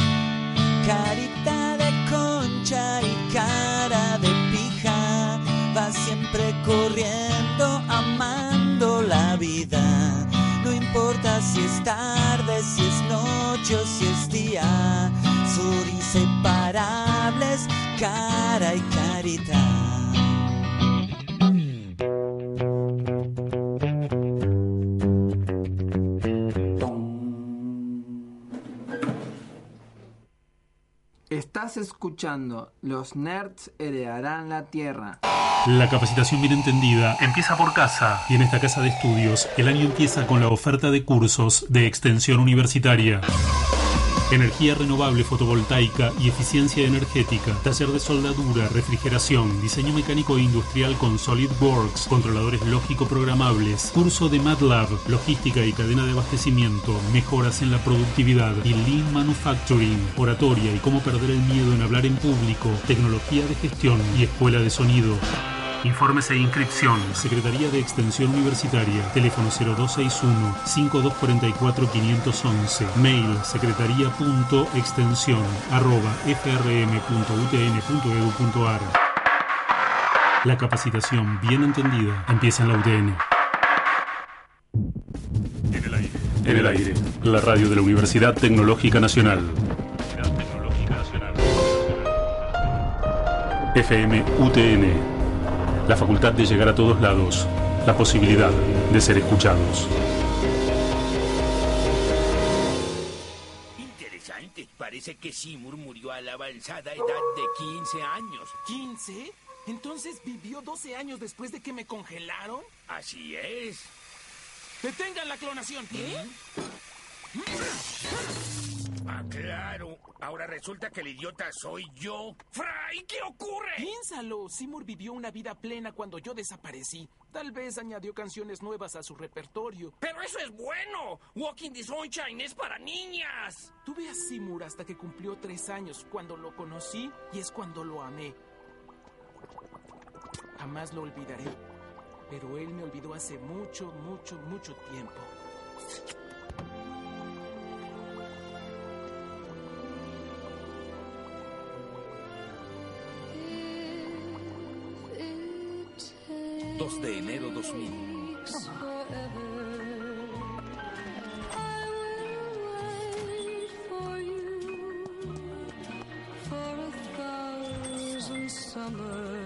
Carita de concha y cara de pija. Va siempre corriendo, amando la vida. No importa si es tarde, si es noche o si es día. Son inseparables, cara y carita. Estás escuchando Los Nerds heredarán la Tierra. La capacitación bien entendida empieza por casa y en esta casa de estudios el año empieza con la oferta de cursos de extensión universitaria. Energía renovable fotovoltaica y eficiencia energética, taller de soldadura, refrigeración, diseño mecánico e industrial con SolidWorks, controladores lógico programables, curso de MATLAB, logística y cadena de abastecimiento, mejoras en la productividad y Lean Manufacturing, oratoria y cómo perder el miedo en hablar en público, tecnología de gestión y escuela de sonido. Informes e inscripción. Secretaría de Extensión Universitaria. Teléfono 0261-5244-511. Mail secretaría.extensión arroba frm.utn.edu.ar. La capacitación bien entendida empieza en la UTN. En el aire. En el aire. La radio de la Universidad Tecnológica Nacional. FM UTN. La facultad de llegar a todos lados. La posibilidad de ser escuchados. Interesante. Parece que Seymour murió a la avanzada edad de 15 años. ¿15? ¿Entonces vivió 12 años después de que me congelaron? Así es. ¡Detengan la clonación! ¿Qué? ¿A qué Claro, ahora resulta que el idiota soy yo. ¡Fray! ¿Qué ocurre? Piénsalo, Seymour vivió una vida plena cuando yo desaparecí. Tal vez añadió canciones nuevas a su repertorio. ¡Pero eso es bueno! Walking the Sunshine es para niñas. Tuve a Seymour hasta que cumplió tres años, cuando lo conocí y es cuando lo amé. Jamás lo olvidaré. Pero él me olvidó hace mucho, mucho, mucho tiempo. Dos de enero 2000. for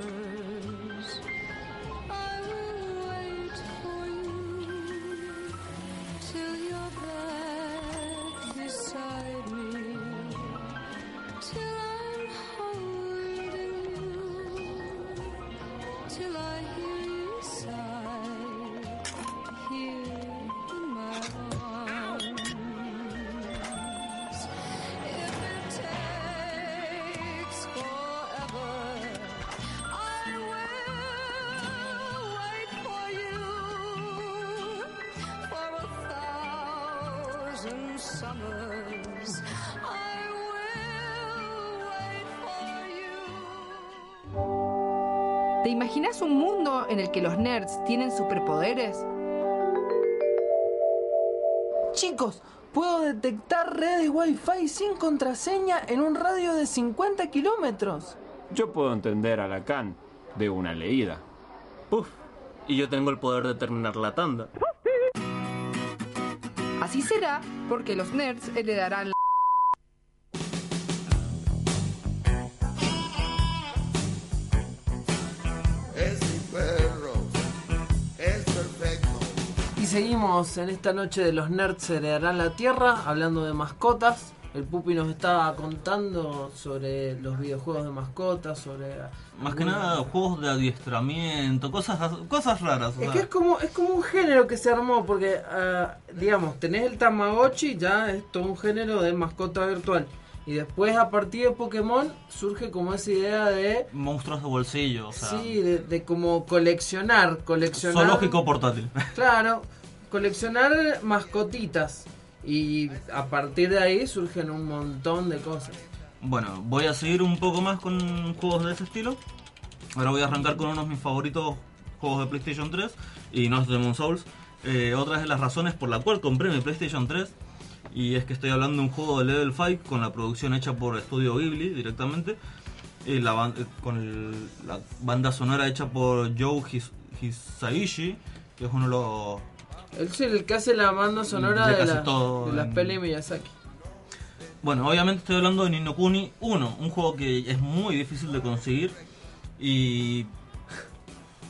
imaginas un mundo en el que los nerds tienen superpoderes? Chicos, puedo detectar redes Wi-Fi sin contraseña en un radio de 50 kilómetros. Yo puedo entender a Lacan de una leída. Puf, y yo tengo el poder de terminar la tanda. Así será porque los nerds heredarán seguimos en esta noche de los nerds heredarán la tierra, hablando de mascotas. El Pupi nos estaba contando sobre los videojuegos de mascotas, sobre... Más que nada, juegos de adiestramiento, cosas, cosas raras. o Es sea, que es como, es como un género que se armó, porque, ah, digamos, tenés el Tamagotchi, ya es todo un género de mascota virtual. Y después, a partir de Pokémon, surge como esa idea de... monstruos de bolsillo, o sea, Sí, de, de como coleccionar, coleccionar... zoológico portátil. Claro, coleccionar mascotitas. Y a partir de ahí surgen un montón de cosas. Bueno, voy a seguir un poco más con juegos de ese estilo. Ahora voy a arrancar con uno de mis favoritos juegos de PlayStation 3 y no es Demon Souls. Eh, otra de las razones por la cual compré mi PlayStation 3 y es que estoy hablando de un juego de Level 5 con la producción hecha por Studio Ghibli directamente. Y la, ban- eh, con la banda sonora hecha por Joe His- Hisaishi, que es uno de los Él es el que hace la banda sonora De de, casi la- todo de las en- pelis de Miyazaki. Bueno, obviamente estoy hablando de Nino Kuni 1, un juego que es muy difícil de conseguir y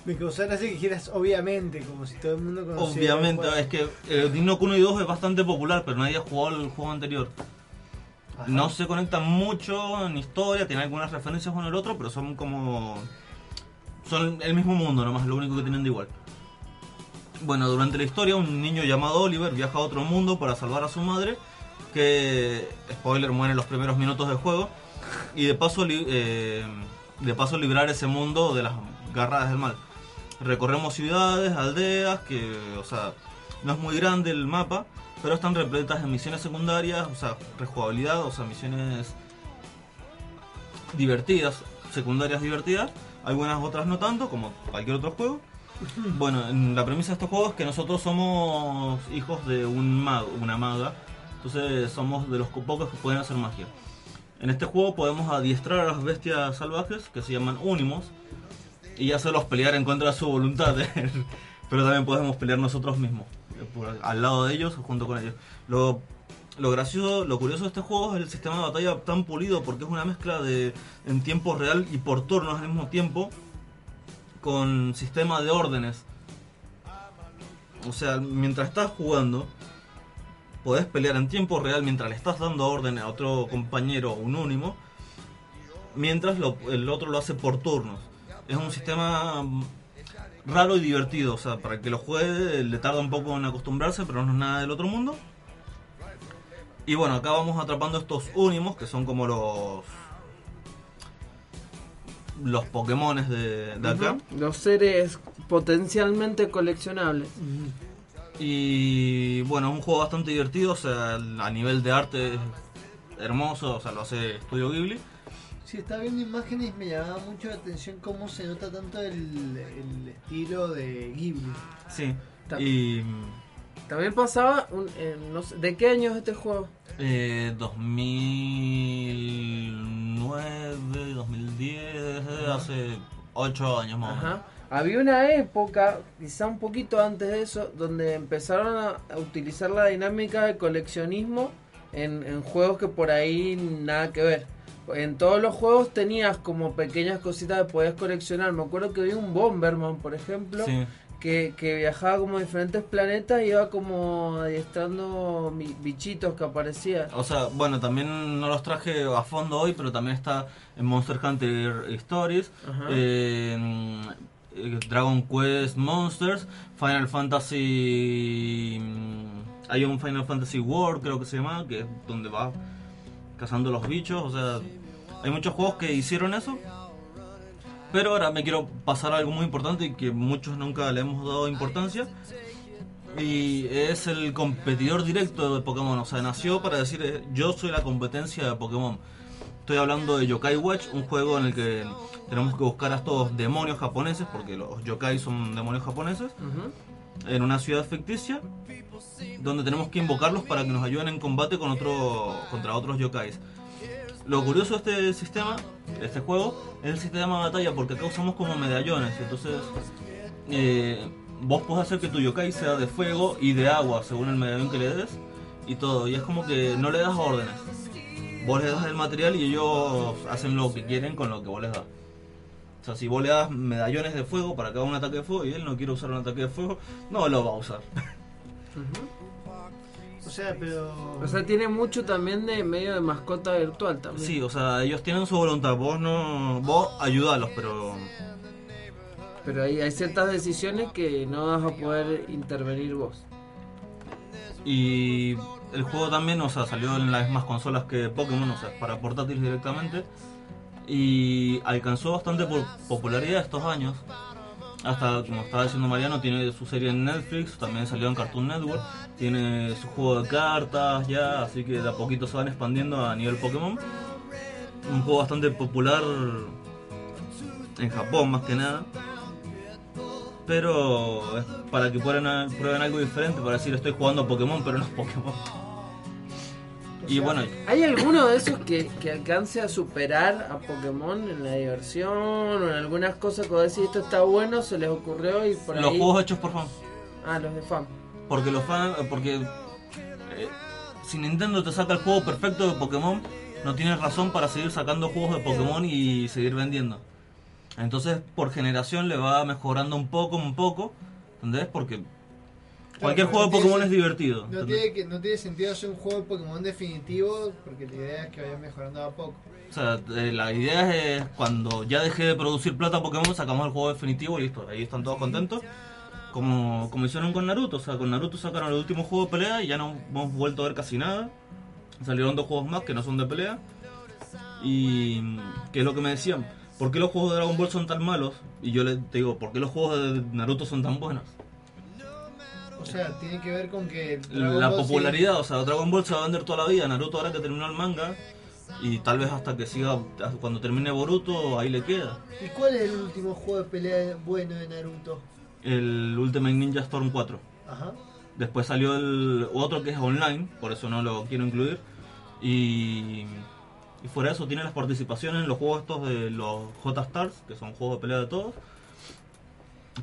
Me causara así que dijeras obviamente, como si todo el mundo conociera. obviamente el es que eh, Nino Kuni 2 es bastante popular, pero nadie ha jugado el juego anterior. Ajá. No se conectan mucho en historia, tiene algunas referencias con el otro, pero son como... Son el mismo mundo nomás, lo único que tienen de igual. Bueno, durante la historia un niño llamado Oliver viaja a otro mundo para salvar a su madre, que, spoiler, muere en los primeros minutos del juego, y de paso, eh, de paso librar ese mundo de las garras del mal. Recorremos ciudades, aldeas, que, o sea, no es muy grande el mapa, pero están repletas de misiones secundarias, o sea, rejugabilidad, o sea, misiones divertidas, secundarias divertidas, algunas otras no tanto, como cualquier otro juego. Bueno, en la premisa de estos juegos es que nosotros somos hijos de un mago, una maga, entonces somos de los pocos que pueden hacer magia. En este juego podemos adiestrar a las bestias salvajes que se llaman Unimos y hacerlos pelear en contra de su voluntad, pero también podemos pelear nosotros mismos, eh, al lado de ellos o junto con ellos. Lo, lo gracioso, lo curioso de este juego es el sistema de batalla tan pulido porque es una mezcla de en tiempo real y por turnos al mismo tiempo con sistema de órdenes. O sea, mientras estás jugando, podés pelear en tiempo real mientras le estás dando orden a otro compañero unónimo, mientras el otro lo hace por turnos. Es un sistema mm, raro y divertido, o sea, para que lo juegue le tarda un poco en acostumbrarse, pero no es nada del otro mundo. Y bueno, acá vamos atrapando estos únimos, que son como los los Pokémones de, de acá. Los seres potencialmente coleccionables. Y bueno, es un juego bastante divertido, o sea, a nivel de arte es hermoso, o sea, lo hace Studio Ghibli. Sí, estaba viendo imágenes y me llamaba mucho la atención cómo se nota tanto el, el estilo de Ghibli. Sí. Ta- Y También pasaba, un, eh, no sé, ¿de qué año es este juego? eh, 2009, 2010, hace 8 años más o menos. Ajá. Había una época, quizá un poquito antes de eso, donde empezaron a, utilizar la dinámica de coleccionismo en, en juegos que por ahí nada que ver. En todos los juegos tenías como pequeñas cositas que podías coleccionar. Me acuerdo que había un Bomberman, por ejemplo, Sí. Que, que viajaba como a diferentes planetas y iba como adiestrando bichitos que aparecían. O sea, bueno, también no los traje a fondo hoy, pero también está en Monster Hunter Stories, Ajá. eh, eh, Dragon Quest Monsters, Final Fantasy... mm, Hay un Final Fantasy World, creo que se llama, que es donde va cazando los bichos, o sea, hay muchos juegos que hicieron eso. Pero ahora me quiero pasar a algo muy importante y que muchos nunca le hemos dado importancia. Y es el competidor directo de Pokémon. O sea, nació para decir, eh, yo soy la competencia de Pokémon. Estoy hablando de Yokai Watch, un juego en el que tenemos que buscar a estos demonios japoneses, porque los yokai son demonios japoneses, en una ciudad ficticia, donde tenemos que invocarlos para que nos ayuden en combate con otro, contra otros yokais. Lo curioso de este sistema, de este juego, es el sistema de batalla, porque acá usamos como medallones. Entonces, eh, vos podés hacer que tu yokai sea de fuego y de agua, según el medallón que le des, y todo. Y es como que no le das órdenes. Vos le das el material y ellos hacen lo que quieren con lo que vos les das. O sea, si vos le das medallones de fuego para que haga un ataque de fuego y él no quiere usar un ataque de fuego, no lo va a usar. Sea, pero. O sea, tiene mucho también de medio de mascota virtual también. Sí, o sea, ellos tienen su voluntad, vos no, vos ayudalos, pero Pero hay, hay ciertas decisiones que no vas a poder intervenir vos. y el juego también, o sea, salió en las mismas consolas que Pokémon, o sea, para portátiles directamente y alcanzó bastante por popularidad estos años. Hasta, como estaba diciendo Mariano, tiene su serie en Netflix, también salió en Cartoon Network, tiene su juego de cartas ya, así que de a poquito se van expandiendo a nivel Pokémon. Un juego bastante popular en Japón más que nada. Pero es para que prueben, prueben algo diferente, para decir estoy jugando a Pokémon, pero no es Pokémon. Y bueno, ¿Hay alguno de esos que, que alcance a superar a Pokémon en la diversión o en algunas cosas que decís esto está bueno, se les ocurrió y por los ahí... juegos hechos por fan. Ah, los de fan. Porque los fans, porque eh, si Nintendo te saca el juego perfecto de Pokémon, no tienes razón para seguir sacando juegos de Pokémon y seguir vendiendo. Entonces, por generación le va mejorando un poco, un poco, ¿entendés? Porque cualquier Claro, juego de Pokémon tiene- es divertido. No tiene, que, no tiene sentido hacer un juego de Pokémon definitivo porque la idea es que vaya mejorando a poco. O sea, eh, la idea es cuando ya deje de producir plata Pokémon, sacamos el juego definitivo y listo. Ahí están todos contentos. Como, como hicieron con Naruto. O sea, con Naruto sacaron el último juego de pelea y ya no hemos vuelto a ver casi nada. Salieron dos juegos más que no son de pelea. Y que es lo que me decían. ¿Por qué los juegos de Dragon Ball son tan malos? Y yo les te digo, ¿por qué los juegos de Naruto son tan buenos? O sea, tiene que ver con que. Dragon la Ball popularidad, o sea, Dragon Ball se va a vender toda la vida. Naruto ahora que terminó el manga. Y tal vez hasta que siga, cuando termine Boruto, ahí le queda. ¿Y cuál es el último juego de pelea bueno de Naruto? El Ultimate Ninja Storm 4. Ajá. Después salió el otro que es online, por eso no lo quiero incluir. Y, y fuera de eso tiene las participaciones en los juegos estos de los J-Stars, que son juegos de pelea de todos.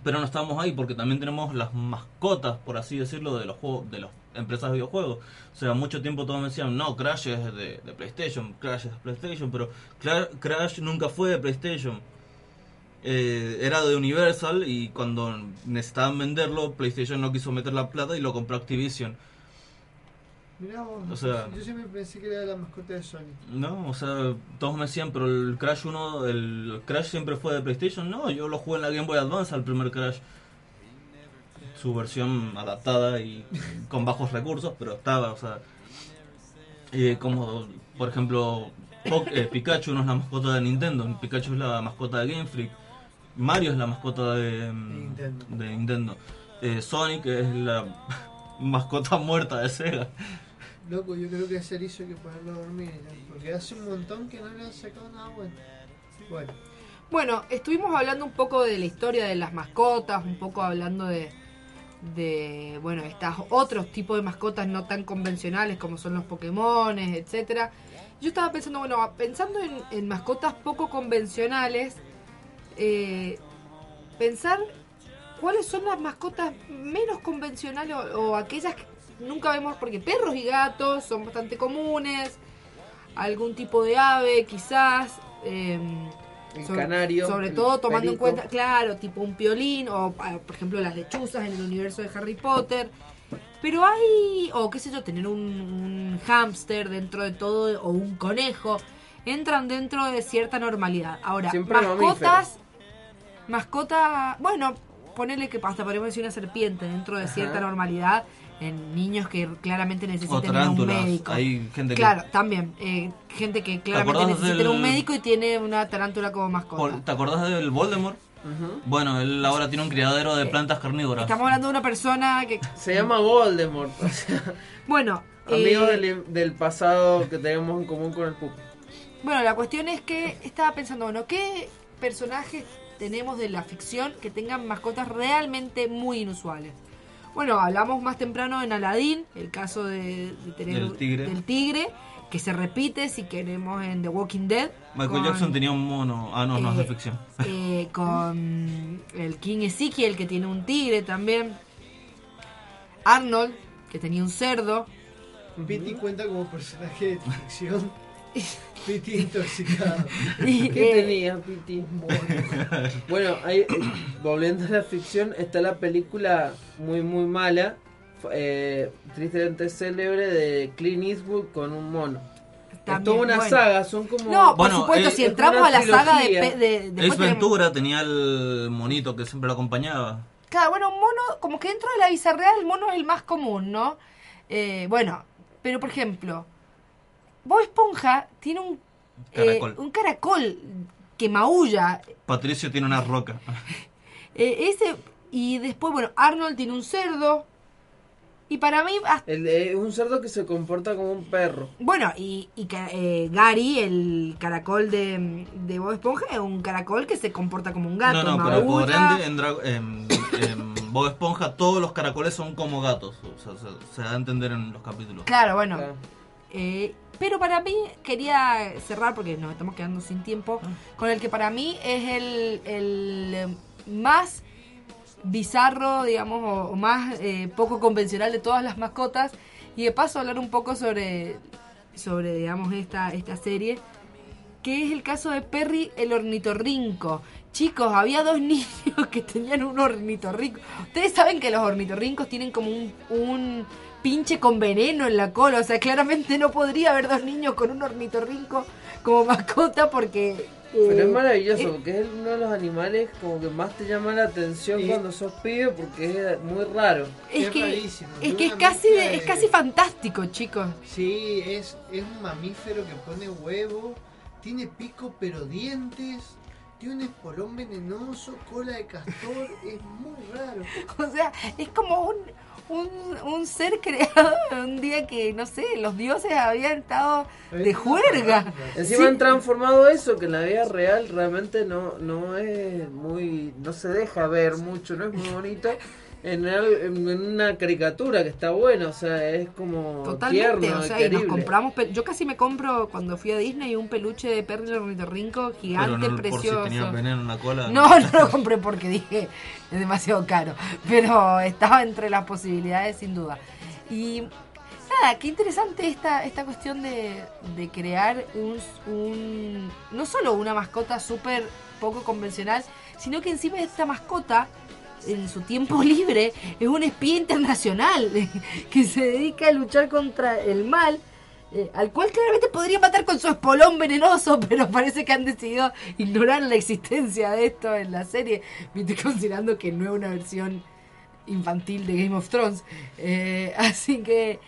Pero no estamos ahí porque también tenemos las mascotas, por así decirlo, de los juegos, de las empresas de videojuegos. O sea, mucho tiempo todos me decían, no, Crash es de, de PlayStation, Crash es de PlayStation, pero Crash nunca fue de PlayStation. Eh, era de Universal y cuando necesitaban venderlo, PlayStation no quiso meter la plata y lo compró Activision. Mirá vos, O sea- yo siempre pensé que era la mascota de Sony. No, o sea, todos me decían, pero el Crash 1, el Crash siempre fue de PlayStation. No, yo lo jugué en la Game Boy Advance al primer Crash. Su versión adaptada y con bajos recursos, pero estaba, o sea. eh, como por ejemplo eh, Pikachu no es la mascota de Nintendo, Pikachu es la mascota de Game Freak, Mario es la mascota de mm, Nintendo. de Nintendo. Eh, Sonic es la mascota muerta de Sega. Loco, yo creo que a Erizo hay que ponerlo a dormir porque hace un montón que no le han sacado nada bueno. Bueno, Bueno, estuvimos hablando un poco de la historia de las mascotas, un poco hablando de, de bueno, estas otros tipos de mascotas no tan convencionales como son los Pokémones, etcétera. Yo estaba pensando, bueno, pensando en, en mascotas poco convencionales, eh, pensar cuáles son las mascotas menos convencionales o, o aquellas que nunca vemos, porque perros y gatos son bastante comunes, algún tipo de ave quizás. em, El sobre, canario, Sobre todo tomando en cuenta, claro, tipo un piolín o, por ejemplo, las lechuzas en el universo de Harry Potter. Pero hay, o qué sé yo, tener un, un hámster dentro de todo o un conejo, entran dentro de cierta normalidad. Ahora, Siempre mascotas, mascota, bueno, ponele que hasta podemos decir una serpiente dentro de Ajá. cierta normalidad en niños que claramente necesitan un médico. Hay gente que Claro, también. eh, gente que claramente necesita un médico y tiene una tarántula como mascota. ¿Te acordás del Voldemort? Bueno, él ahora tiene un criadero de plantas carnívoras. Estamos hablando de una persona que... Se llama Voldemort. o sea, Bueno, amigos eh, del, del pasado que tenemos en común con el Pup. bueno, la cuestión es que estaba pensando, bueno, ¿qué personajes tenemos de la ficción que tengan mascotas realmente muy inusuales? Bueno, hablamos más temprano en Aladdin, el caso de, de tener Del tigre. del tigre, que se repite si queremos en The Walking Dead. Michael con- Jackson tenía un mono. Ah, no, no es de Eh, ficción. eh, con el King Ezekiel, que tiene un tigre también. Arnold, que tenía un cerdo. Pity cuenta como personaje de ficción. Pity intoxicado. Y, ¿Qué eh, tenía, Piti? Bueno, ahí, eh, volviendo a la ficción, está la película muy, muy mala, eh, tristemente célebre, de Clint Eastwood con un mono. es También, toda una bueno. saga, son como... No, por Bueno, supuesto, eh, si entramos a la saga de... de tenemos- Ventura tenía el monito que siempre lo acompañaba. Claro, bueno, un mono, como que dentro de la bizarreada el mono es el más común, ¿no? Eh, bueno, pero por ejemplo, Bob Esponja tiene un eh, Caracol. un caracol que maulla. Patricio tiene una roca. Eh, ese Y después, bueno, Arnold tiene un cerdo. Y para mí, hasta- El, eh, un cerdo que se comporta como un perro. bueno, y, y eh, Gary, el caracol de, de Bob Esponja, es un caracol que se comporta como un gato. no, no, pero por ende, en, en- en Bob Esponja todos los caracoles son como gatos. O sea, se, se da a entender en los capítulos. Claro, bueno. Eh, pero para mí, quería cerrar, porque nos estamos quedando sin tiempo, con el que para mí es el, el eh, más bizarro, digamos, o, o más eh, poco convencional de todas las mascotas. Y de paso hablar un poco sobre, sobre digamos, esta, esta serie, que es el caso de Perry el ornitorrinco. Chicos, había dos niños que tenían un ornitorrinco. Ustedes saben que los ornitorrincos tienen como un, un pinche con veneno en la cola. O sea, claramente no podría haber dos niños con un ornitorrinco como mascota porque... Pero eh, es maravilloso, eh, porque es uno de los animales como que más te llama la atención cuando sos pibe porque es muy raro. Es que, rarísimo, es, que es casi de- es casi fantástico, chicos. Sí, es, es un mamífero que pone huevo, tiene pico pero dientes, tiene un espolón venenoso, cola de castor, es muy raro. O sea, es como un, un, un ser creado un día que, no sé, los dioses habían estado de juerga. Encima Sí. han transformado eso que en la vida real realmente no, no es muy, no se deja ver mucho, no es muy bonito. En, una caricatura que está buena, o sea, es como Totalmente, tierno, o sea, y nos compramos, yo casi me compro cuando fui a Disney un peluche de Perry ornitorrinco gigante, Pero no por si precioso. tenía veneno en la cola. No, no lo compré porque dije es demasiado caro, pero estaba entre las posibilidades sin duda. Y nada, qué interesante esta, esta cuestión de, de crear un, un- no solo una mascota súper poco convencional, sino que encima esta mascota en su tiempo libre es un espía internacional que se dedica a luchar contra el mal. eh, al cual claramente podría matar con su espolón venenoso, pero parece que han decidido ignorar la existencia de esto en la serie, considerando que no es una versión infantil de Game of Thrones. Eh, así que,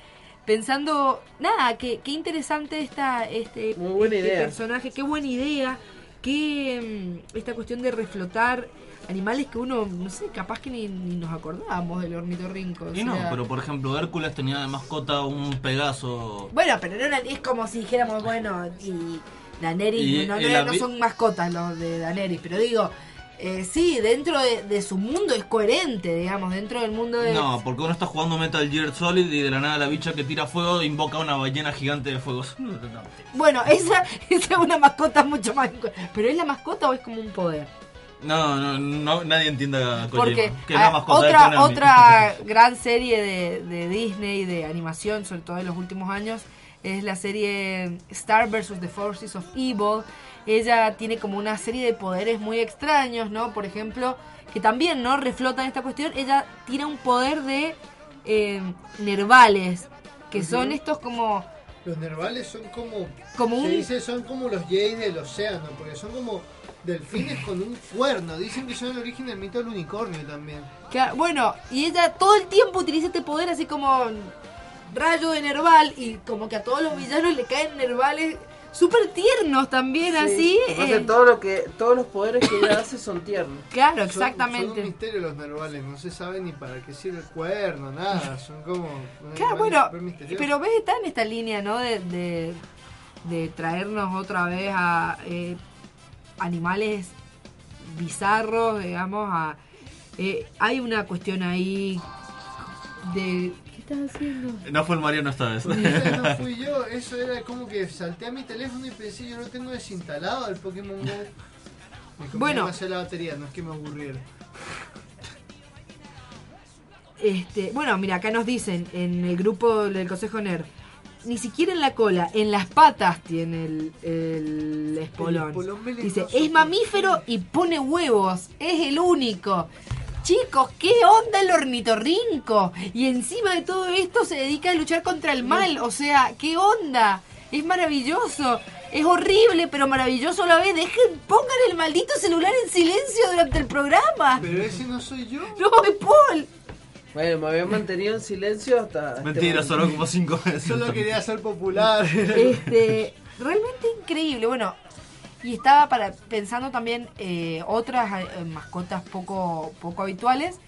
pensando, nada, qué, qué interesante esta, este, este personaje, qué buena idea, qué mm, esta cuestión de reflotar animales que uno, no sé, capaz que ni, ni nos acordábamos del ornitorrinco. o Y no, sea- pero por ejemplo, Hércules tenía de mascota un Pegaso. Bueno, pero no era- es como si dijéramos, bueno, y Daenerys, Y no, no, no son mascotas los de Daenerys, pero digo, eh, sí, dentro de, de su mundo es coherente, digamos, dentro del mundo de... No, porque uno está jugando Metal Gear Solid y de la nada la bicha que tira fuego invoca una ballena gigante de fuego. Bueno, esa, esa es una mascota mucho más... ¿Pero es la mascota o es como un poder? No, no, no nadie entiende a Kojima, Porque que ah, de otra, otra gran serie de, de Disney de animación, sobre todo en los últimos años, es la serie Star vs. The Forces of Evil. Ella tiene como una serie de poderes muy extraños, ¿no? Por ejemplo, que también no reflotan esta cuestión. Ella tiene un poder de eh, nervales, que son estos como... Los nervales son como. Como se un- dice son como los jays del océano, porque son como delfines con un cuerno. Dicen que son el origen del mito del unicornio también. Claro, bueno, y ella todo el tiempo utiliza este poder así como rayo de nerval y como que a todos los villanos le caen nervales súper tiernos también, así. Lo que pasa es eh, que todo lo que, todos los poderes que ella hace son tiernos. Claro, Son- Son, exactamente. un misterio los nervales, no se sabe ni para qué sirve el cuerno, nada. Son como. Claro, bueno, pero ves, está en esta línea, ¿no? De, de, de traernos otra vez a eh, animales bizarros, digamos, a... eh, hay una cuestión ahí de... ¿Qué estás haciendo? No fue el Mariano esta vez. no fui yo, eso era como que salté a mi teléfono y pensé, yo no tengo desinstalado el Pokémon Go. Me Bueno. bueno. hacer la batería, no es que me aburriera. Este, bueno, mira, acá nos dicen en el grupo del Consejo NER, ni siquiera en la cola, en las patas tiene el, el espolón. Dice, es mamífero y pone huevos, es el único. Chicos, ¿qué onda el ornitorrinco? Y encima de todo esto se dedica a luchar contra el mal, o sea, ¿qué onda? Es maravilloso. Es horrible, pero maravilloso a la vez. Dejen, pongan el maldito celular en silencio durante el programa. Pero ese no soy yo. No, es Paul. Bueno, me había mantenido en silencio hasta. este Mentira, solo como cinco veces. Solo quería ser popular. Este, realmente increíble. Bueno, y estaba para pensando también eh, otras eh, mascotas poco, poco habituales.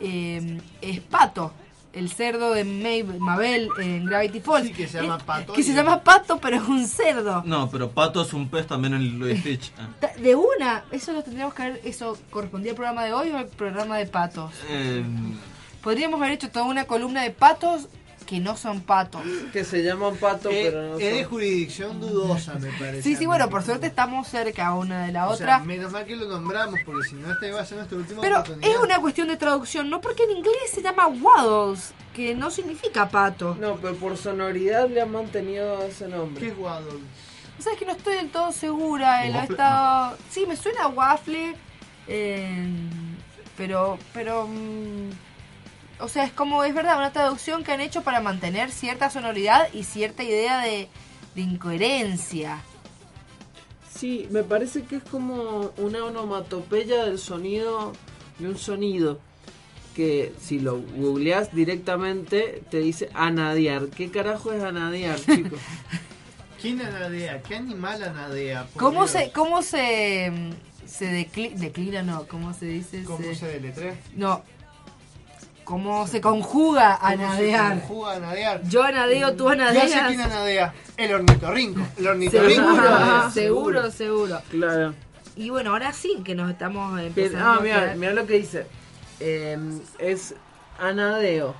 Eh, es Pato, el cerdo de Maeve- Mabel en Gravity Falls. Sí, que se llama Pato Que y- se llama Pato, pero es un cerdo. No, pero Pato es un pez también en y Stitch. Ah. De una, eso lo tendríamos que haber, eso correspondía al programa de hoy o al programa de patos. Eh, Podríamos haber hecho toda una columna de patos que no son patos. Que se llaman pato, Eh, pero no es de son. jurisdicción dudosa, me parece. Sí, a sí, bueno, por suerte estamos cerca una de la O otra. sea, menos mal que lo nombramos, porque si no, esta iba a ser nuestra última Pero es una cuestión de traducción, no porque en inglés se llama waddles, que no significa pato. No, pero por sonoridad le han mantenido ese nombre. ¿Qué es Waddle? ¿Sabes que no estoy del todo segura? Él ha estado... Sí, me suena a waffle, eh, pero... pero mm, o sea, es como, es verdad, una traducción que han hecho para mantener cierta sonoridad y cierta idea de, de incoherencia. Sí, me parece que es como una onomatopeya del sonido de un sonido que si lo googleas directamente te dice anadear. ¿Qué carajo es anadear, chicos? ¿Quién anadea? ¿Qué animal anadea? ¿Cómo Dios. se, cómo se, se decli- declina? No, ¿cómo se dice? ¿Cómo se deletrea? No. ¿Cómo se conjuga ¿Cómo se anadear? conjuga anadear? Yo anadeo, tú Ya anadeas. sé quién anadea. El ornitorrinco. El ornitorrinco Seguro, anadea, seguro, seguro. Claro. Y bueno, ahora sí que nos estamos empezando ah, a mira, mira lo que dice. Eh, es anadeo.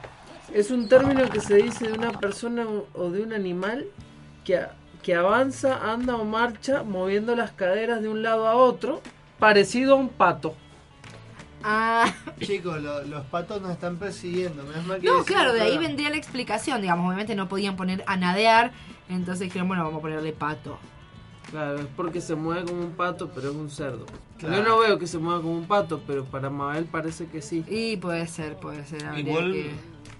Es un término que se dice de una persona o de un animal que, a- que avanza, anda o marcha moviendo las caderas de un lado a otro, parecido a un pato. Ah, Chicos, lo- los patos nos están persiguiendo. menos mal que no, decimos claro, de ahí vendría la explicación. Digamos, obviamente no podían poner anadear, entonces dijeron, bueno, vamos a ponerle pato. Claro, es porque se mueve como un pato, pero es un cerdo. Claro. Yo no veo que se mueva como un pato, pero para Mabel parece que sí. Y puede ser, puede ser. habría Igual, que-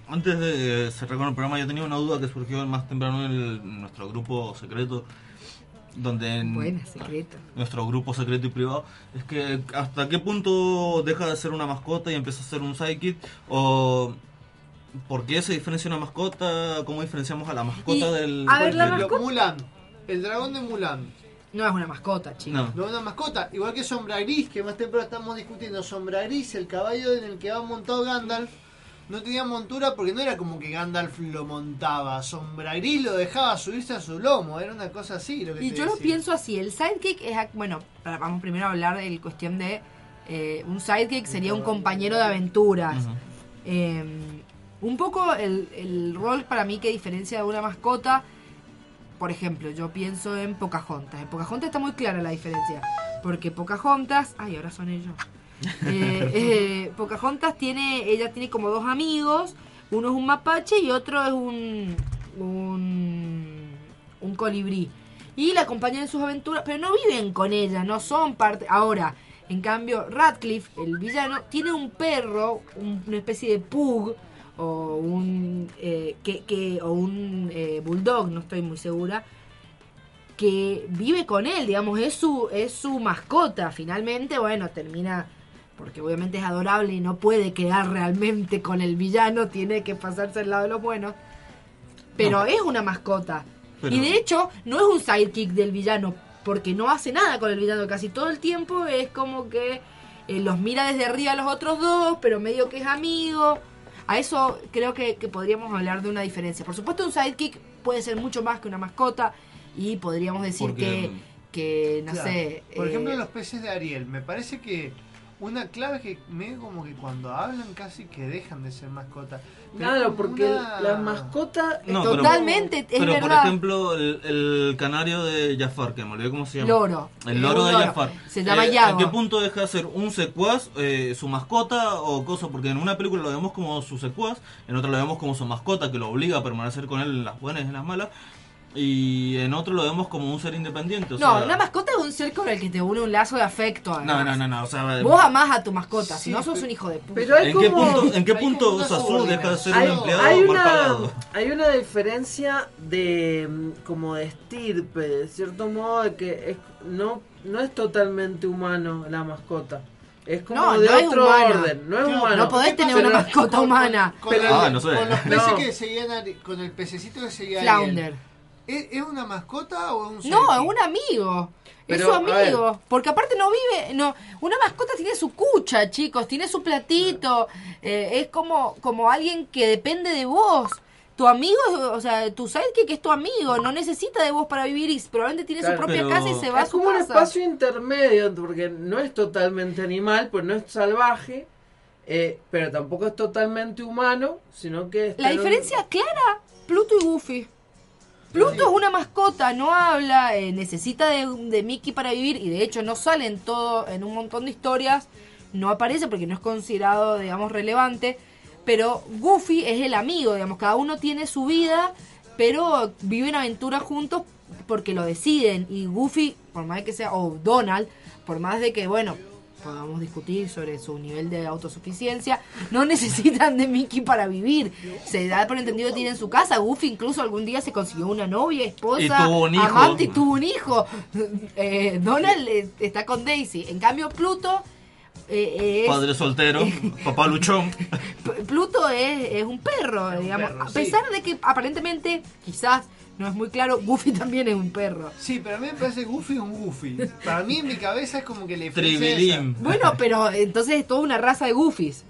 antes de cerrar con el programa, yo tenía una duda que surgió más temprano en el- nuestro grupo secreto. Donde en Buena, secreto. nuestro grupo secreto y privado es que hasta qué punto deja de ser una mascota y empieza a ser un sidekick o ¿Por qué se diferencia una mascota? ¿Cómo diferenciamos a la mascota Y, del... a ver, del- la mascota... Mulan, el dragón de Mulan. No es una mascota, chicos. No. No es una mascota, igual que Sombra Gris, que más temprano estamos discutiendo. Sombra Gris, el caballo en el que va montado Gandalf, no tenía montura porque no era como que Gandalf lo montaba. Sombra Gris lo dejaba subirse a su lomo, era una cosa así. Lo que Y te yo lo pienso así, el sidekick es, ac- bueno, para- vamos primero a hablar de la cuestión de eh, un sidekick sería un compañero de aventuras. Eh, un poco el, el rol para mí que diferencia de una mascota, por ejemplo, yo pienso en Pocahontas. En Pocahontas está muy clara la diferencia, porque Pocahontas, ay, ahora son ellos. Eh, eh, Pocahontas tiene, ella tiene como dos amigos, uno es un mapache y otro es un, un, un colibrí. Y la acompañan en sus aventuras, pero no viven con ella, no son parte. Ahora, en cambio, Radcliffe, el villano, tiene un perro, un- una especie de pug o un eh, que- o un eh, bulldog, no estoy muy segura, que vive con él, digamos, es su es su mascota. Finalmente, bueno, termina porque obviamente es adorable y no puede quedar realmente con el villano, tiene que pasarse al lado de los buenos. Pero No. es una mascota. Pero- Y de hecho, no es un sidekick del villano, porque no hace nada con el villano casi todo el tiempo. Es como que eh, los mira desde arriba a los otros dos, pero medio que es amigo. A eso creo que, que podríamos hablar de una diferencia. Por supuesto, un sidekick puede ser mucho más que una mascota y podríamos decir Porque- que, que, no Claro. sé... Por eh, ejemplo, los peces de Ariel. Me parece que una clave es que medio como que cuando hablan casi que dejan de ser mascotas. Pero Claro, porque una- la mascota No, pero- Totalmente, es pero, por ejemplo, el, el canario de Jafar, que me olvidé cómo se llama. Loro. El Es loro de loro. Jafar. Se llama Eh, Yago. ¿En qué punto deja de ser un secuaz eh, su mascota o cosa? Porque en una película lo vemos como su secuaz, en otra lo vemos como su mascota que lo obliga a permanecer con él en las buenas y en las malas. Y en otro lo vemos como un ser independiente. O No, sea, una mascota es un ser con el que te une un lazo de afecto. No, además. no, no, no, o sea, Vos amás a tu mascota, Sí, si no sos un hijo de puta. pero hay ¿En qué como- punto, en qué punto Sasur deja de ser hay, un empleado hay mal una, pagado? hay una diferencia de mm, como de estirpe, de cierto modo, de que es, no, no es totalmente humano la mascota. Es como No, de no otro orden, no es Claro, humano. no podés tener una mascota humana. Con, Ah, no sé. con los peces No. que seguían con el pececito que seguía Flounder. Ariel. ¿Es, es una mascota o un No, es un amigo. es su amigo. Porque aparte no vive. no Una mascota tiene su cucha, chicos. Tiene su platito. eh, es como, como alguien que depende de vos. Tu amigo, o sea, tu sidekick es tu amigo. No necesita de vos para vivir y probablemente tiene Claro, su propia casa y se va a es su como un casa. espacio intermedio, porque no es totalmente animal, pues no es salvaje, eh, pero tampoco es totalmente humano, sino que... La un- diferencia clara, Pluto y Goofy. Pluto es una mascota, no habla, eh, necesita de, de Mickey para vivir y de hecho no sale en todo, en un montón de historias, no aparece porque no es considerado, digamos, relevante, pero Goofy es el amigo, digamos, cada uno tiene su vida, pero viven aventuras juntos porque lo deciden y Goofy, por más de que sea, o Donald, por más de que, bueno, podamos discutir sobre su nivel de autosuficiencia, no necesitan de Mickey para vivir. Se da por entendido que tienen su casa. Goofy incluso algún día se consiguió una novia, esposa, Y tuvo un hijo. amante y tuvo un hijo. Eh, Donald eh, está con Daisy. En cambio, Pluto eh, es... Padre soltero, papá luchón. Pluto es, es un perro, digamos. perro, a sí. pesar de que aparentemente, quizás, no es muy claro, Goofy también es un perro. Sí, pero a mí me parece Goofy un Goofy. Para mí en mi cabeza es como que le. Bueno, pero entonces es toda una raza de Goofies.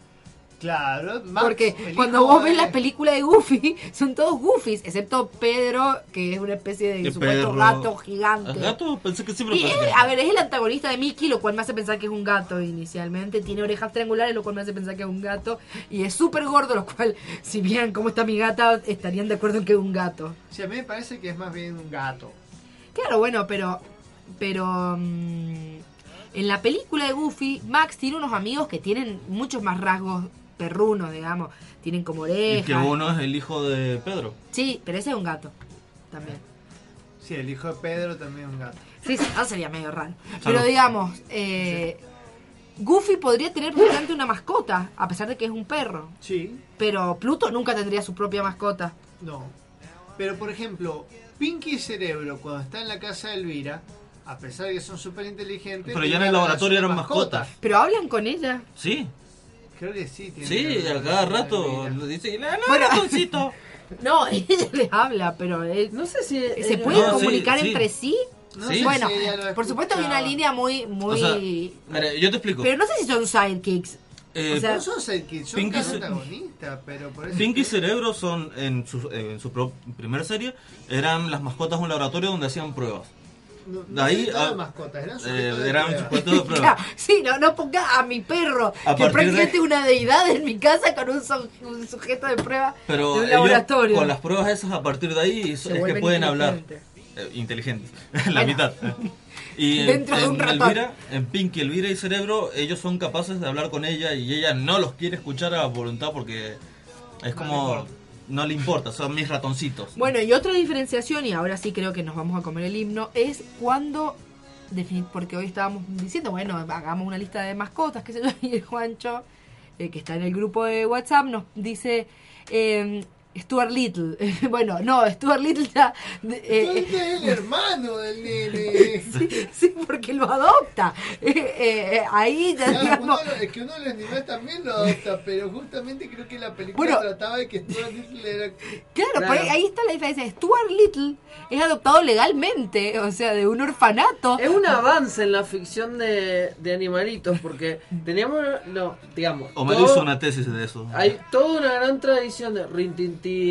Claro, Max, Porque cuando vos ves las películas de Goofy, son todos Goofies, excepto Pedro, que es una especie de supuesto gato gigante. ¿El gato? Pensé que siempre Y que- a ver, es el antagonista de Mickey, lo cual me hace pensar que es un gato inicialmente. Tiene orejas triangulares, lo cual me hace pensar que es un gato. Y es súper gordo, lo cual, si vieran cómo está mi gata, estarían de acuerdo en que es un gato. Sí, a mí me parece que es más bien un gato. Claro, bueno, pero. Pero. mm, en la película de Goofy, Max tiene unos amigos que tienen muchos más rasgos perrunos, digamos. Tienen como Y orejas. que uno es el hijo de Pedro. Sí, pero ese es un gato. También. Sí, el hijo de Pedro también es un gato. Sí, sí, no sería medio raro. Salud. Pero digamos, eh, Goofy podría tener perfectamente una mascota, a pesar de que es un perro. Sí. Pero Pluto nunca tendría su propia mascota. No. Pero por ejemplo, Pinky y Cerebro, cuando está en la casa de Elvira, a pesar de que son súper inteligentes. Pero ya en el laboratorio eran mascotas. Pero hablan con ella. Sí. Creo que sí. tiene Sí, a cada rato lo dice. "No, no, Bueno. ratoncito". No, ella les habla, pero eh, No sé si. ¿se ella- pueden No, comunicar sí. entre sí? No Sí. Bueno, si por supuesto hay una línea muy, muy... O sea, mira, yo te explico. pero no sé si son sidekicks. Eh, o sea, No son sidekicks, son Pinky protagonistas, pero por eso. Pinky y Cerebro son en su, eh, en su pro- primera serie eran las mascotas de un laboratorio donde hacían pruebas. No, ahí eran a- mascotas, eran Eh, eran sujetos de prueba. Sí, no, no ponga a mi perro, A que prácticamente de- una deidad en mi casa con un, su- un sujeto de prueba Pero de un ellos, laboratorio. con las pruebas esas a partir de ahí es, Se es que pueden hablar. inteligentes. Eh, inteligentes, la Bueno. mitad. Y en, Dentro de un en. Elvira, en Pinky, Elvira y Cerebro, ellos son capaces de hablar con ella y ella no los quiere escuchar a voluntad porque es como no le importa, son mis ratoncitos. Bueno, y otra diferenciación, y ahora sí creo que nos vamos a comer el himno, es cuando, porque hoy estábamos diciendo, bueno, hagamos una lista de mascotas, qué sé yo, y el Juancho, eh, que está en el grupo de WhatsApp, nos dice... eh, Stuart Little. bueno, no, Stuart Little ya. de- eh, Tú eres el hermano del nene. sí, sí, porque lo adopta. Eh, eh, ahí ya Claro, digamos. uno- es que uno de los animales también lo adopta, pero justamente creo que la película Bueno. trataba de que Stuart Little era. Claro, Claro. por ahí, ahí está la diferencia. Stuart Little es adoptado legalmente, o sea, de un orfanato. Es un avance en la ficción de, de animalitos, porque teníamos, no, digamos, Homero todo- hizo una tesis de eso. hay toda una gran tradición de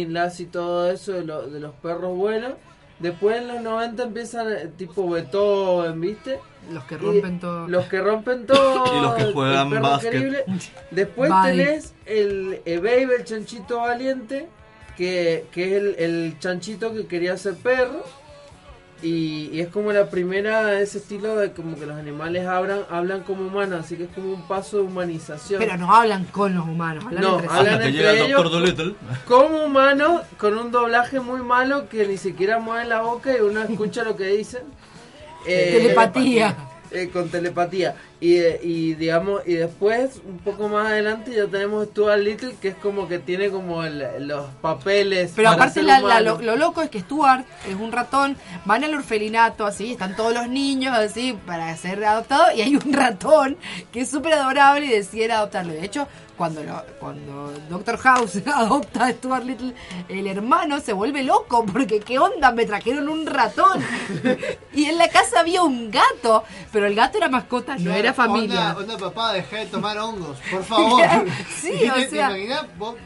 Lassie, todo eso, de, lo- de los perros buenos. Después en los 90 empiezan tipo Beethoven, ¿viste? Los que Y rompen todo. Los que rompen todo. Y los que el juegan básquet. Después Buddy. tenés el eh, Babe, el chanchito valiente, que, que es el, el chanchito que quería ser perro. Y, y es como la primera de ese estilo de como que los animales hablan, hablan como humanos, así que es como un paso de humanización. Pero no hablan con los humanos, hablan No, entre sí. hablan entre llega el ellos Doctor Dolittle. como humanos con un doblaje muy malo que ni siquiera mueven la boca y uno escucha lo que dicen. Eh, Telepatía. eh, con telepatía. Y, y digamos, y después, un poco más adelante, ya tenemos Stuart Little, que es como que tiene como el- los papeles. Pero para aparte la- la- lo, lo loco es que Stuart es un ratón, van al orfelinato así, están todos los niños así para ser adoptados y hay un ratón que es súper adorable y deciden adoptarlo. De hecho, cuando, lo- cuando Doctor House adopta a Stuart Little, el hermano se vuelve loco porque qué onda, me trajeron un ratón. y en la casa había un gato, pero el gato era mascota, no era familia. Onda, onda, papá, deja de tomar hongos, por favor. Sí, ¿Te- o ¿Te sea- imaginas vos?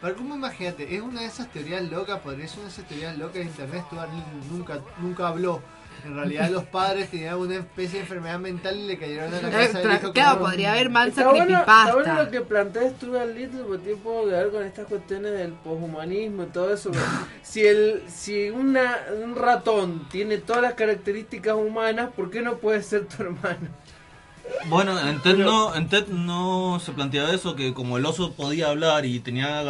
Pero ¿cómo imagínate? Es una de esas teorías locas, podría ser una de esas teorías locas de internet, Stuart nunca, nunca habló. En realidad los padres tenían una especie de enfermedad mental y le cayeron a la casa que claro, no- podría haber mansa Está bueno, creepypasta. está bueno lo que plantea Stuart Little, porque tiene poco que ver con estas cuestiones del poshumanismo y todo eso. pero si el, si una, un ratón tiene todas las características humanas, ¿por qué no puede ser tu hermano? Bueno, en TED, no, en TED no se planteaba eso, que como el oso podía hablar y tenía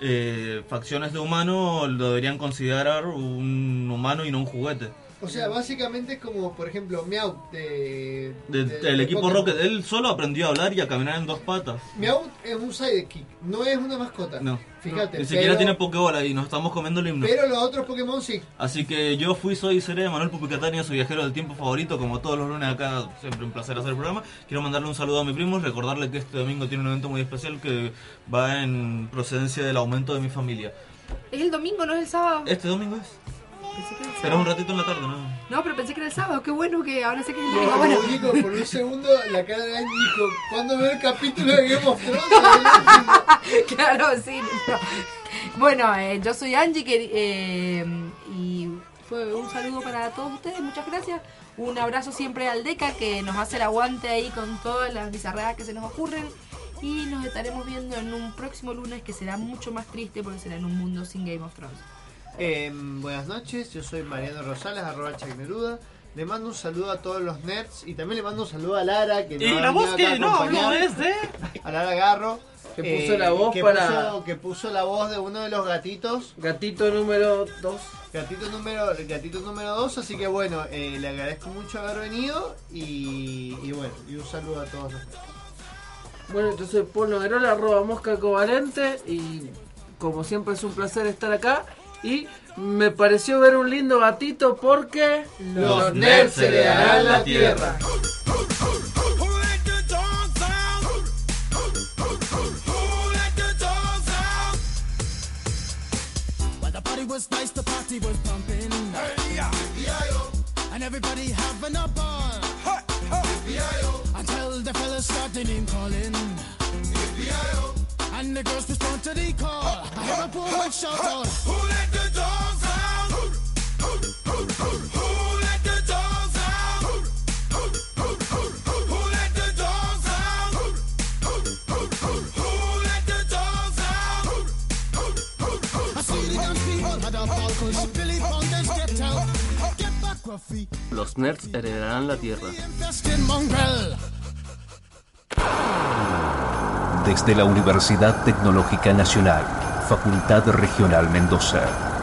eh, facciones de humano, lo deberían considerar un humano y no un juguete. O sea, básicamente es como, por ejemplo, Meow de, De- de- del de equipo Pokémon. Rocket, él solo aprendió a hablar y a caminar en dos patas. Meow es un sidekick, no es una mascota. No, Fíjate. ni siquiera pero- tiene Pokébola y nos estamos comiendo el himno. Pero los otros Pokémon sí. Así que yo fui, soy y seré Manuel Pupicatania, su viajero del tiempo favorito, como todos los lunes acá, siempre un placer hacer el programa. Quiero mandarle un saludo a mi primo, recordarle que este domingo tiene un evento muy especial que va en procedencia del aumento de mi familia. Es el domingo, no es el sábado. Este domingo es, Pensé que era el pero es un sábado. ratito en la tarde, ¿no? No, pero pensé que era el sábado. Qué bueno que ahora sé que es el No, domingo. Bueno, único, por un segundo la cara de Angie dijo, ¿cuándo veo el capítulo de Game of Thrones? claro, sí. no. Bueno, eh, yo soy Angie que, eh, y fue un saludo para todos ustedes. Muchas gracias. Un abrazo siempre al Deca que nos hace el aguante ahí con todas las bizarradas que se nos ocurren. Y nos estaremos viendo en un próximo lunes que será mucho más triste porque será en un mundo sin Game of Thrones. Eh, buenas noches, yo soy Mariano Rosales, arroba Chuck Neruda. Le mando un saludo a todos los nerds y también le mando un saludo a Lara que Y la voz que no habló acompañar. es de... A Lara Garro. Que puso la voz que para- puso- que puso la voz de uno de los gatitos. Gatito número 2. Gatito número gatito número 2, así que bueno, eh, le agradezco mucho haber venido y, y bueno, y un saludo a todos los nerds. Bueno, soy Paul Noguerola, arroba mosca covalente y como siempre es un placer estar acá y me pareció ver un lindo gatito porque los, los nerds se le darán la tierra. Everybody having a ball until the fellas start the name calling. And the girls respond to the call. I hear a poor one shout out. Who let the dogs out? Who let the dogs out? Who let the dogs out? Who let the dogs out? I see the dance people had a ball cause Billy Fountains get out. Get back, Ruffy. Los nerds heredarán la Tierra. Desde la Universidad Tecnológica Nacional, Facultad Regional Mendoza.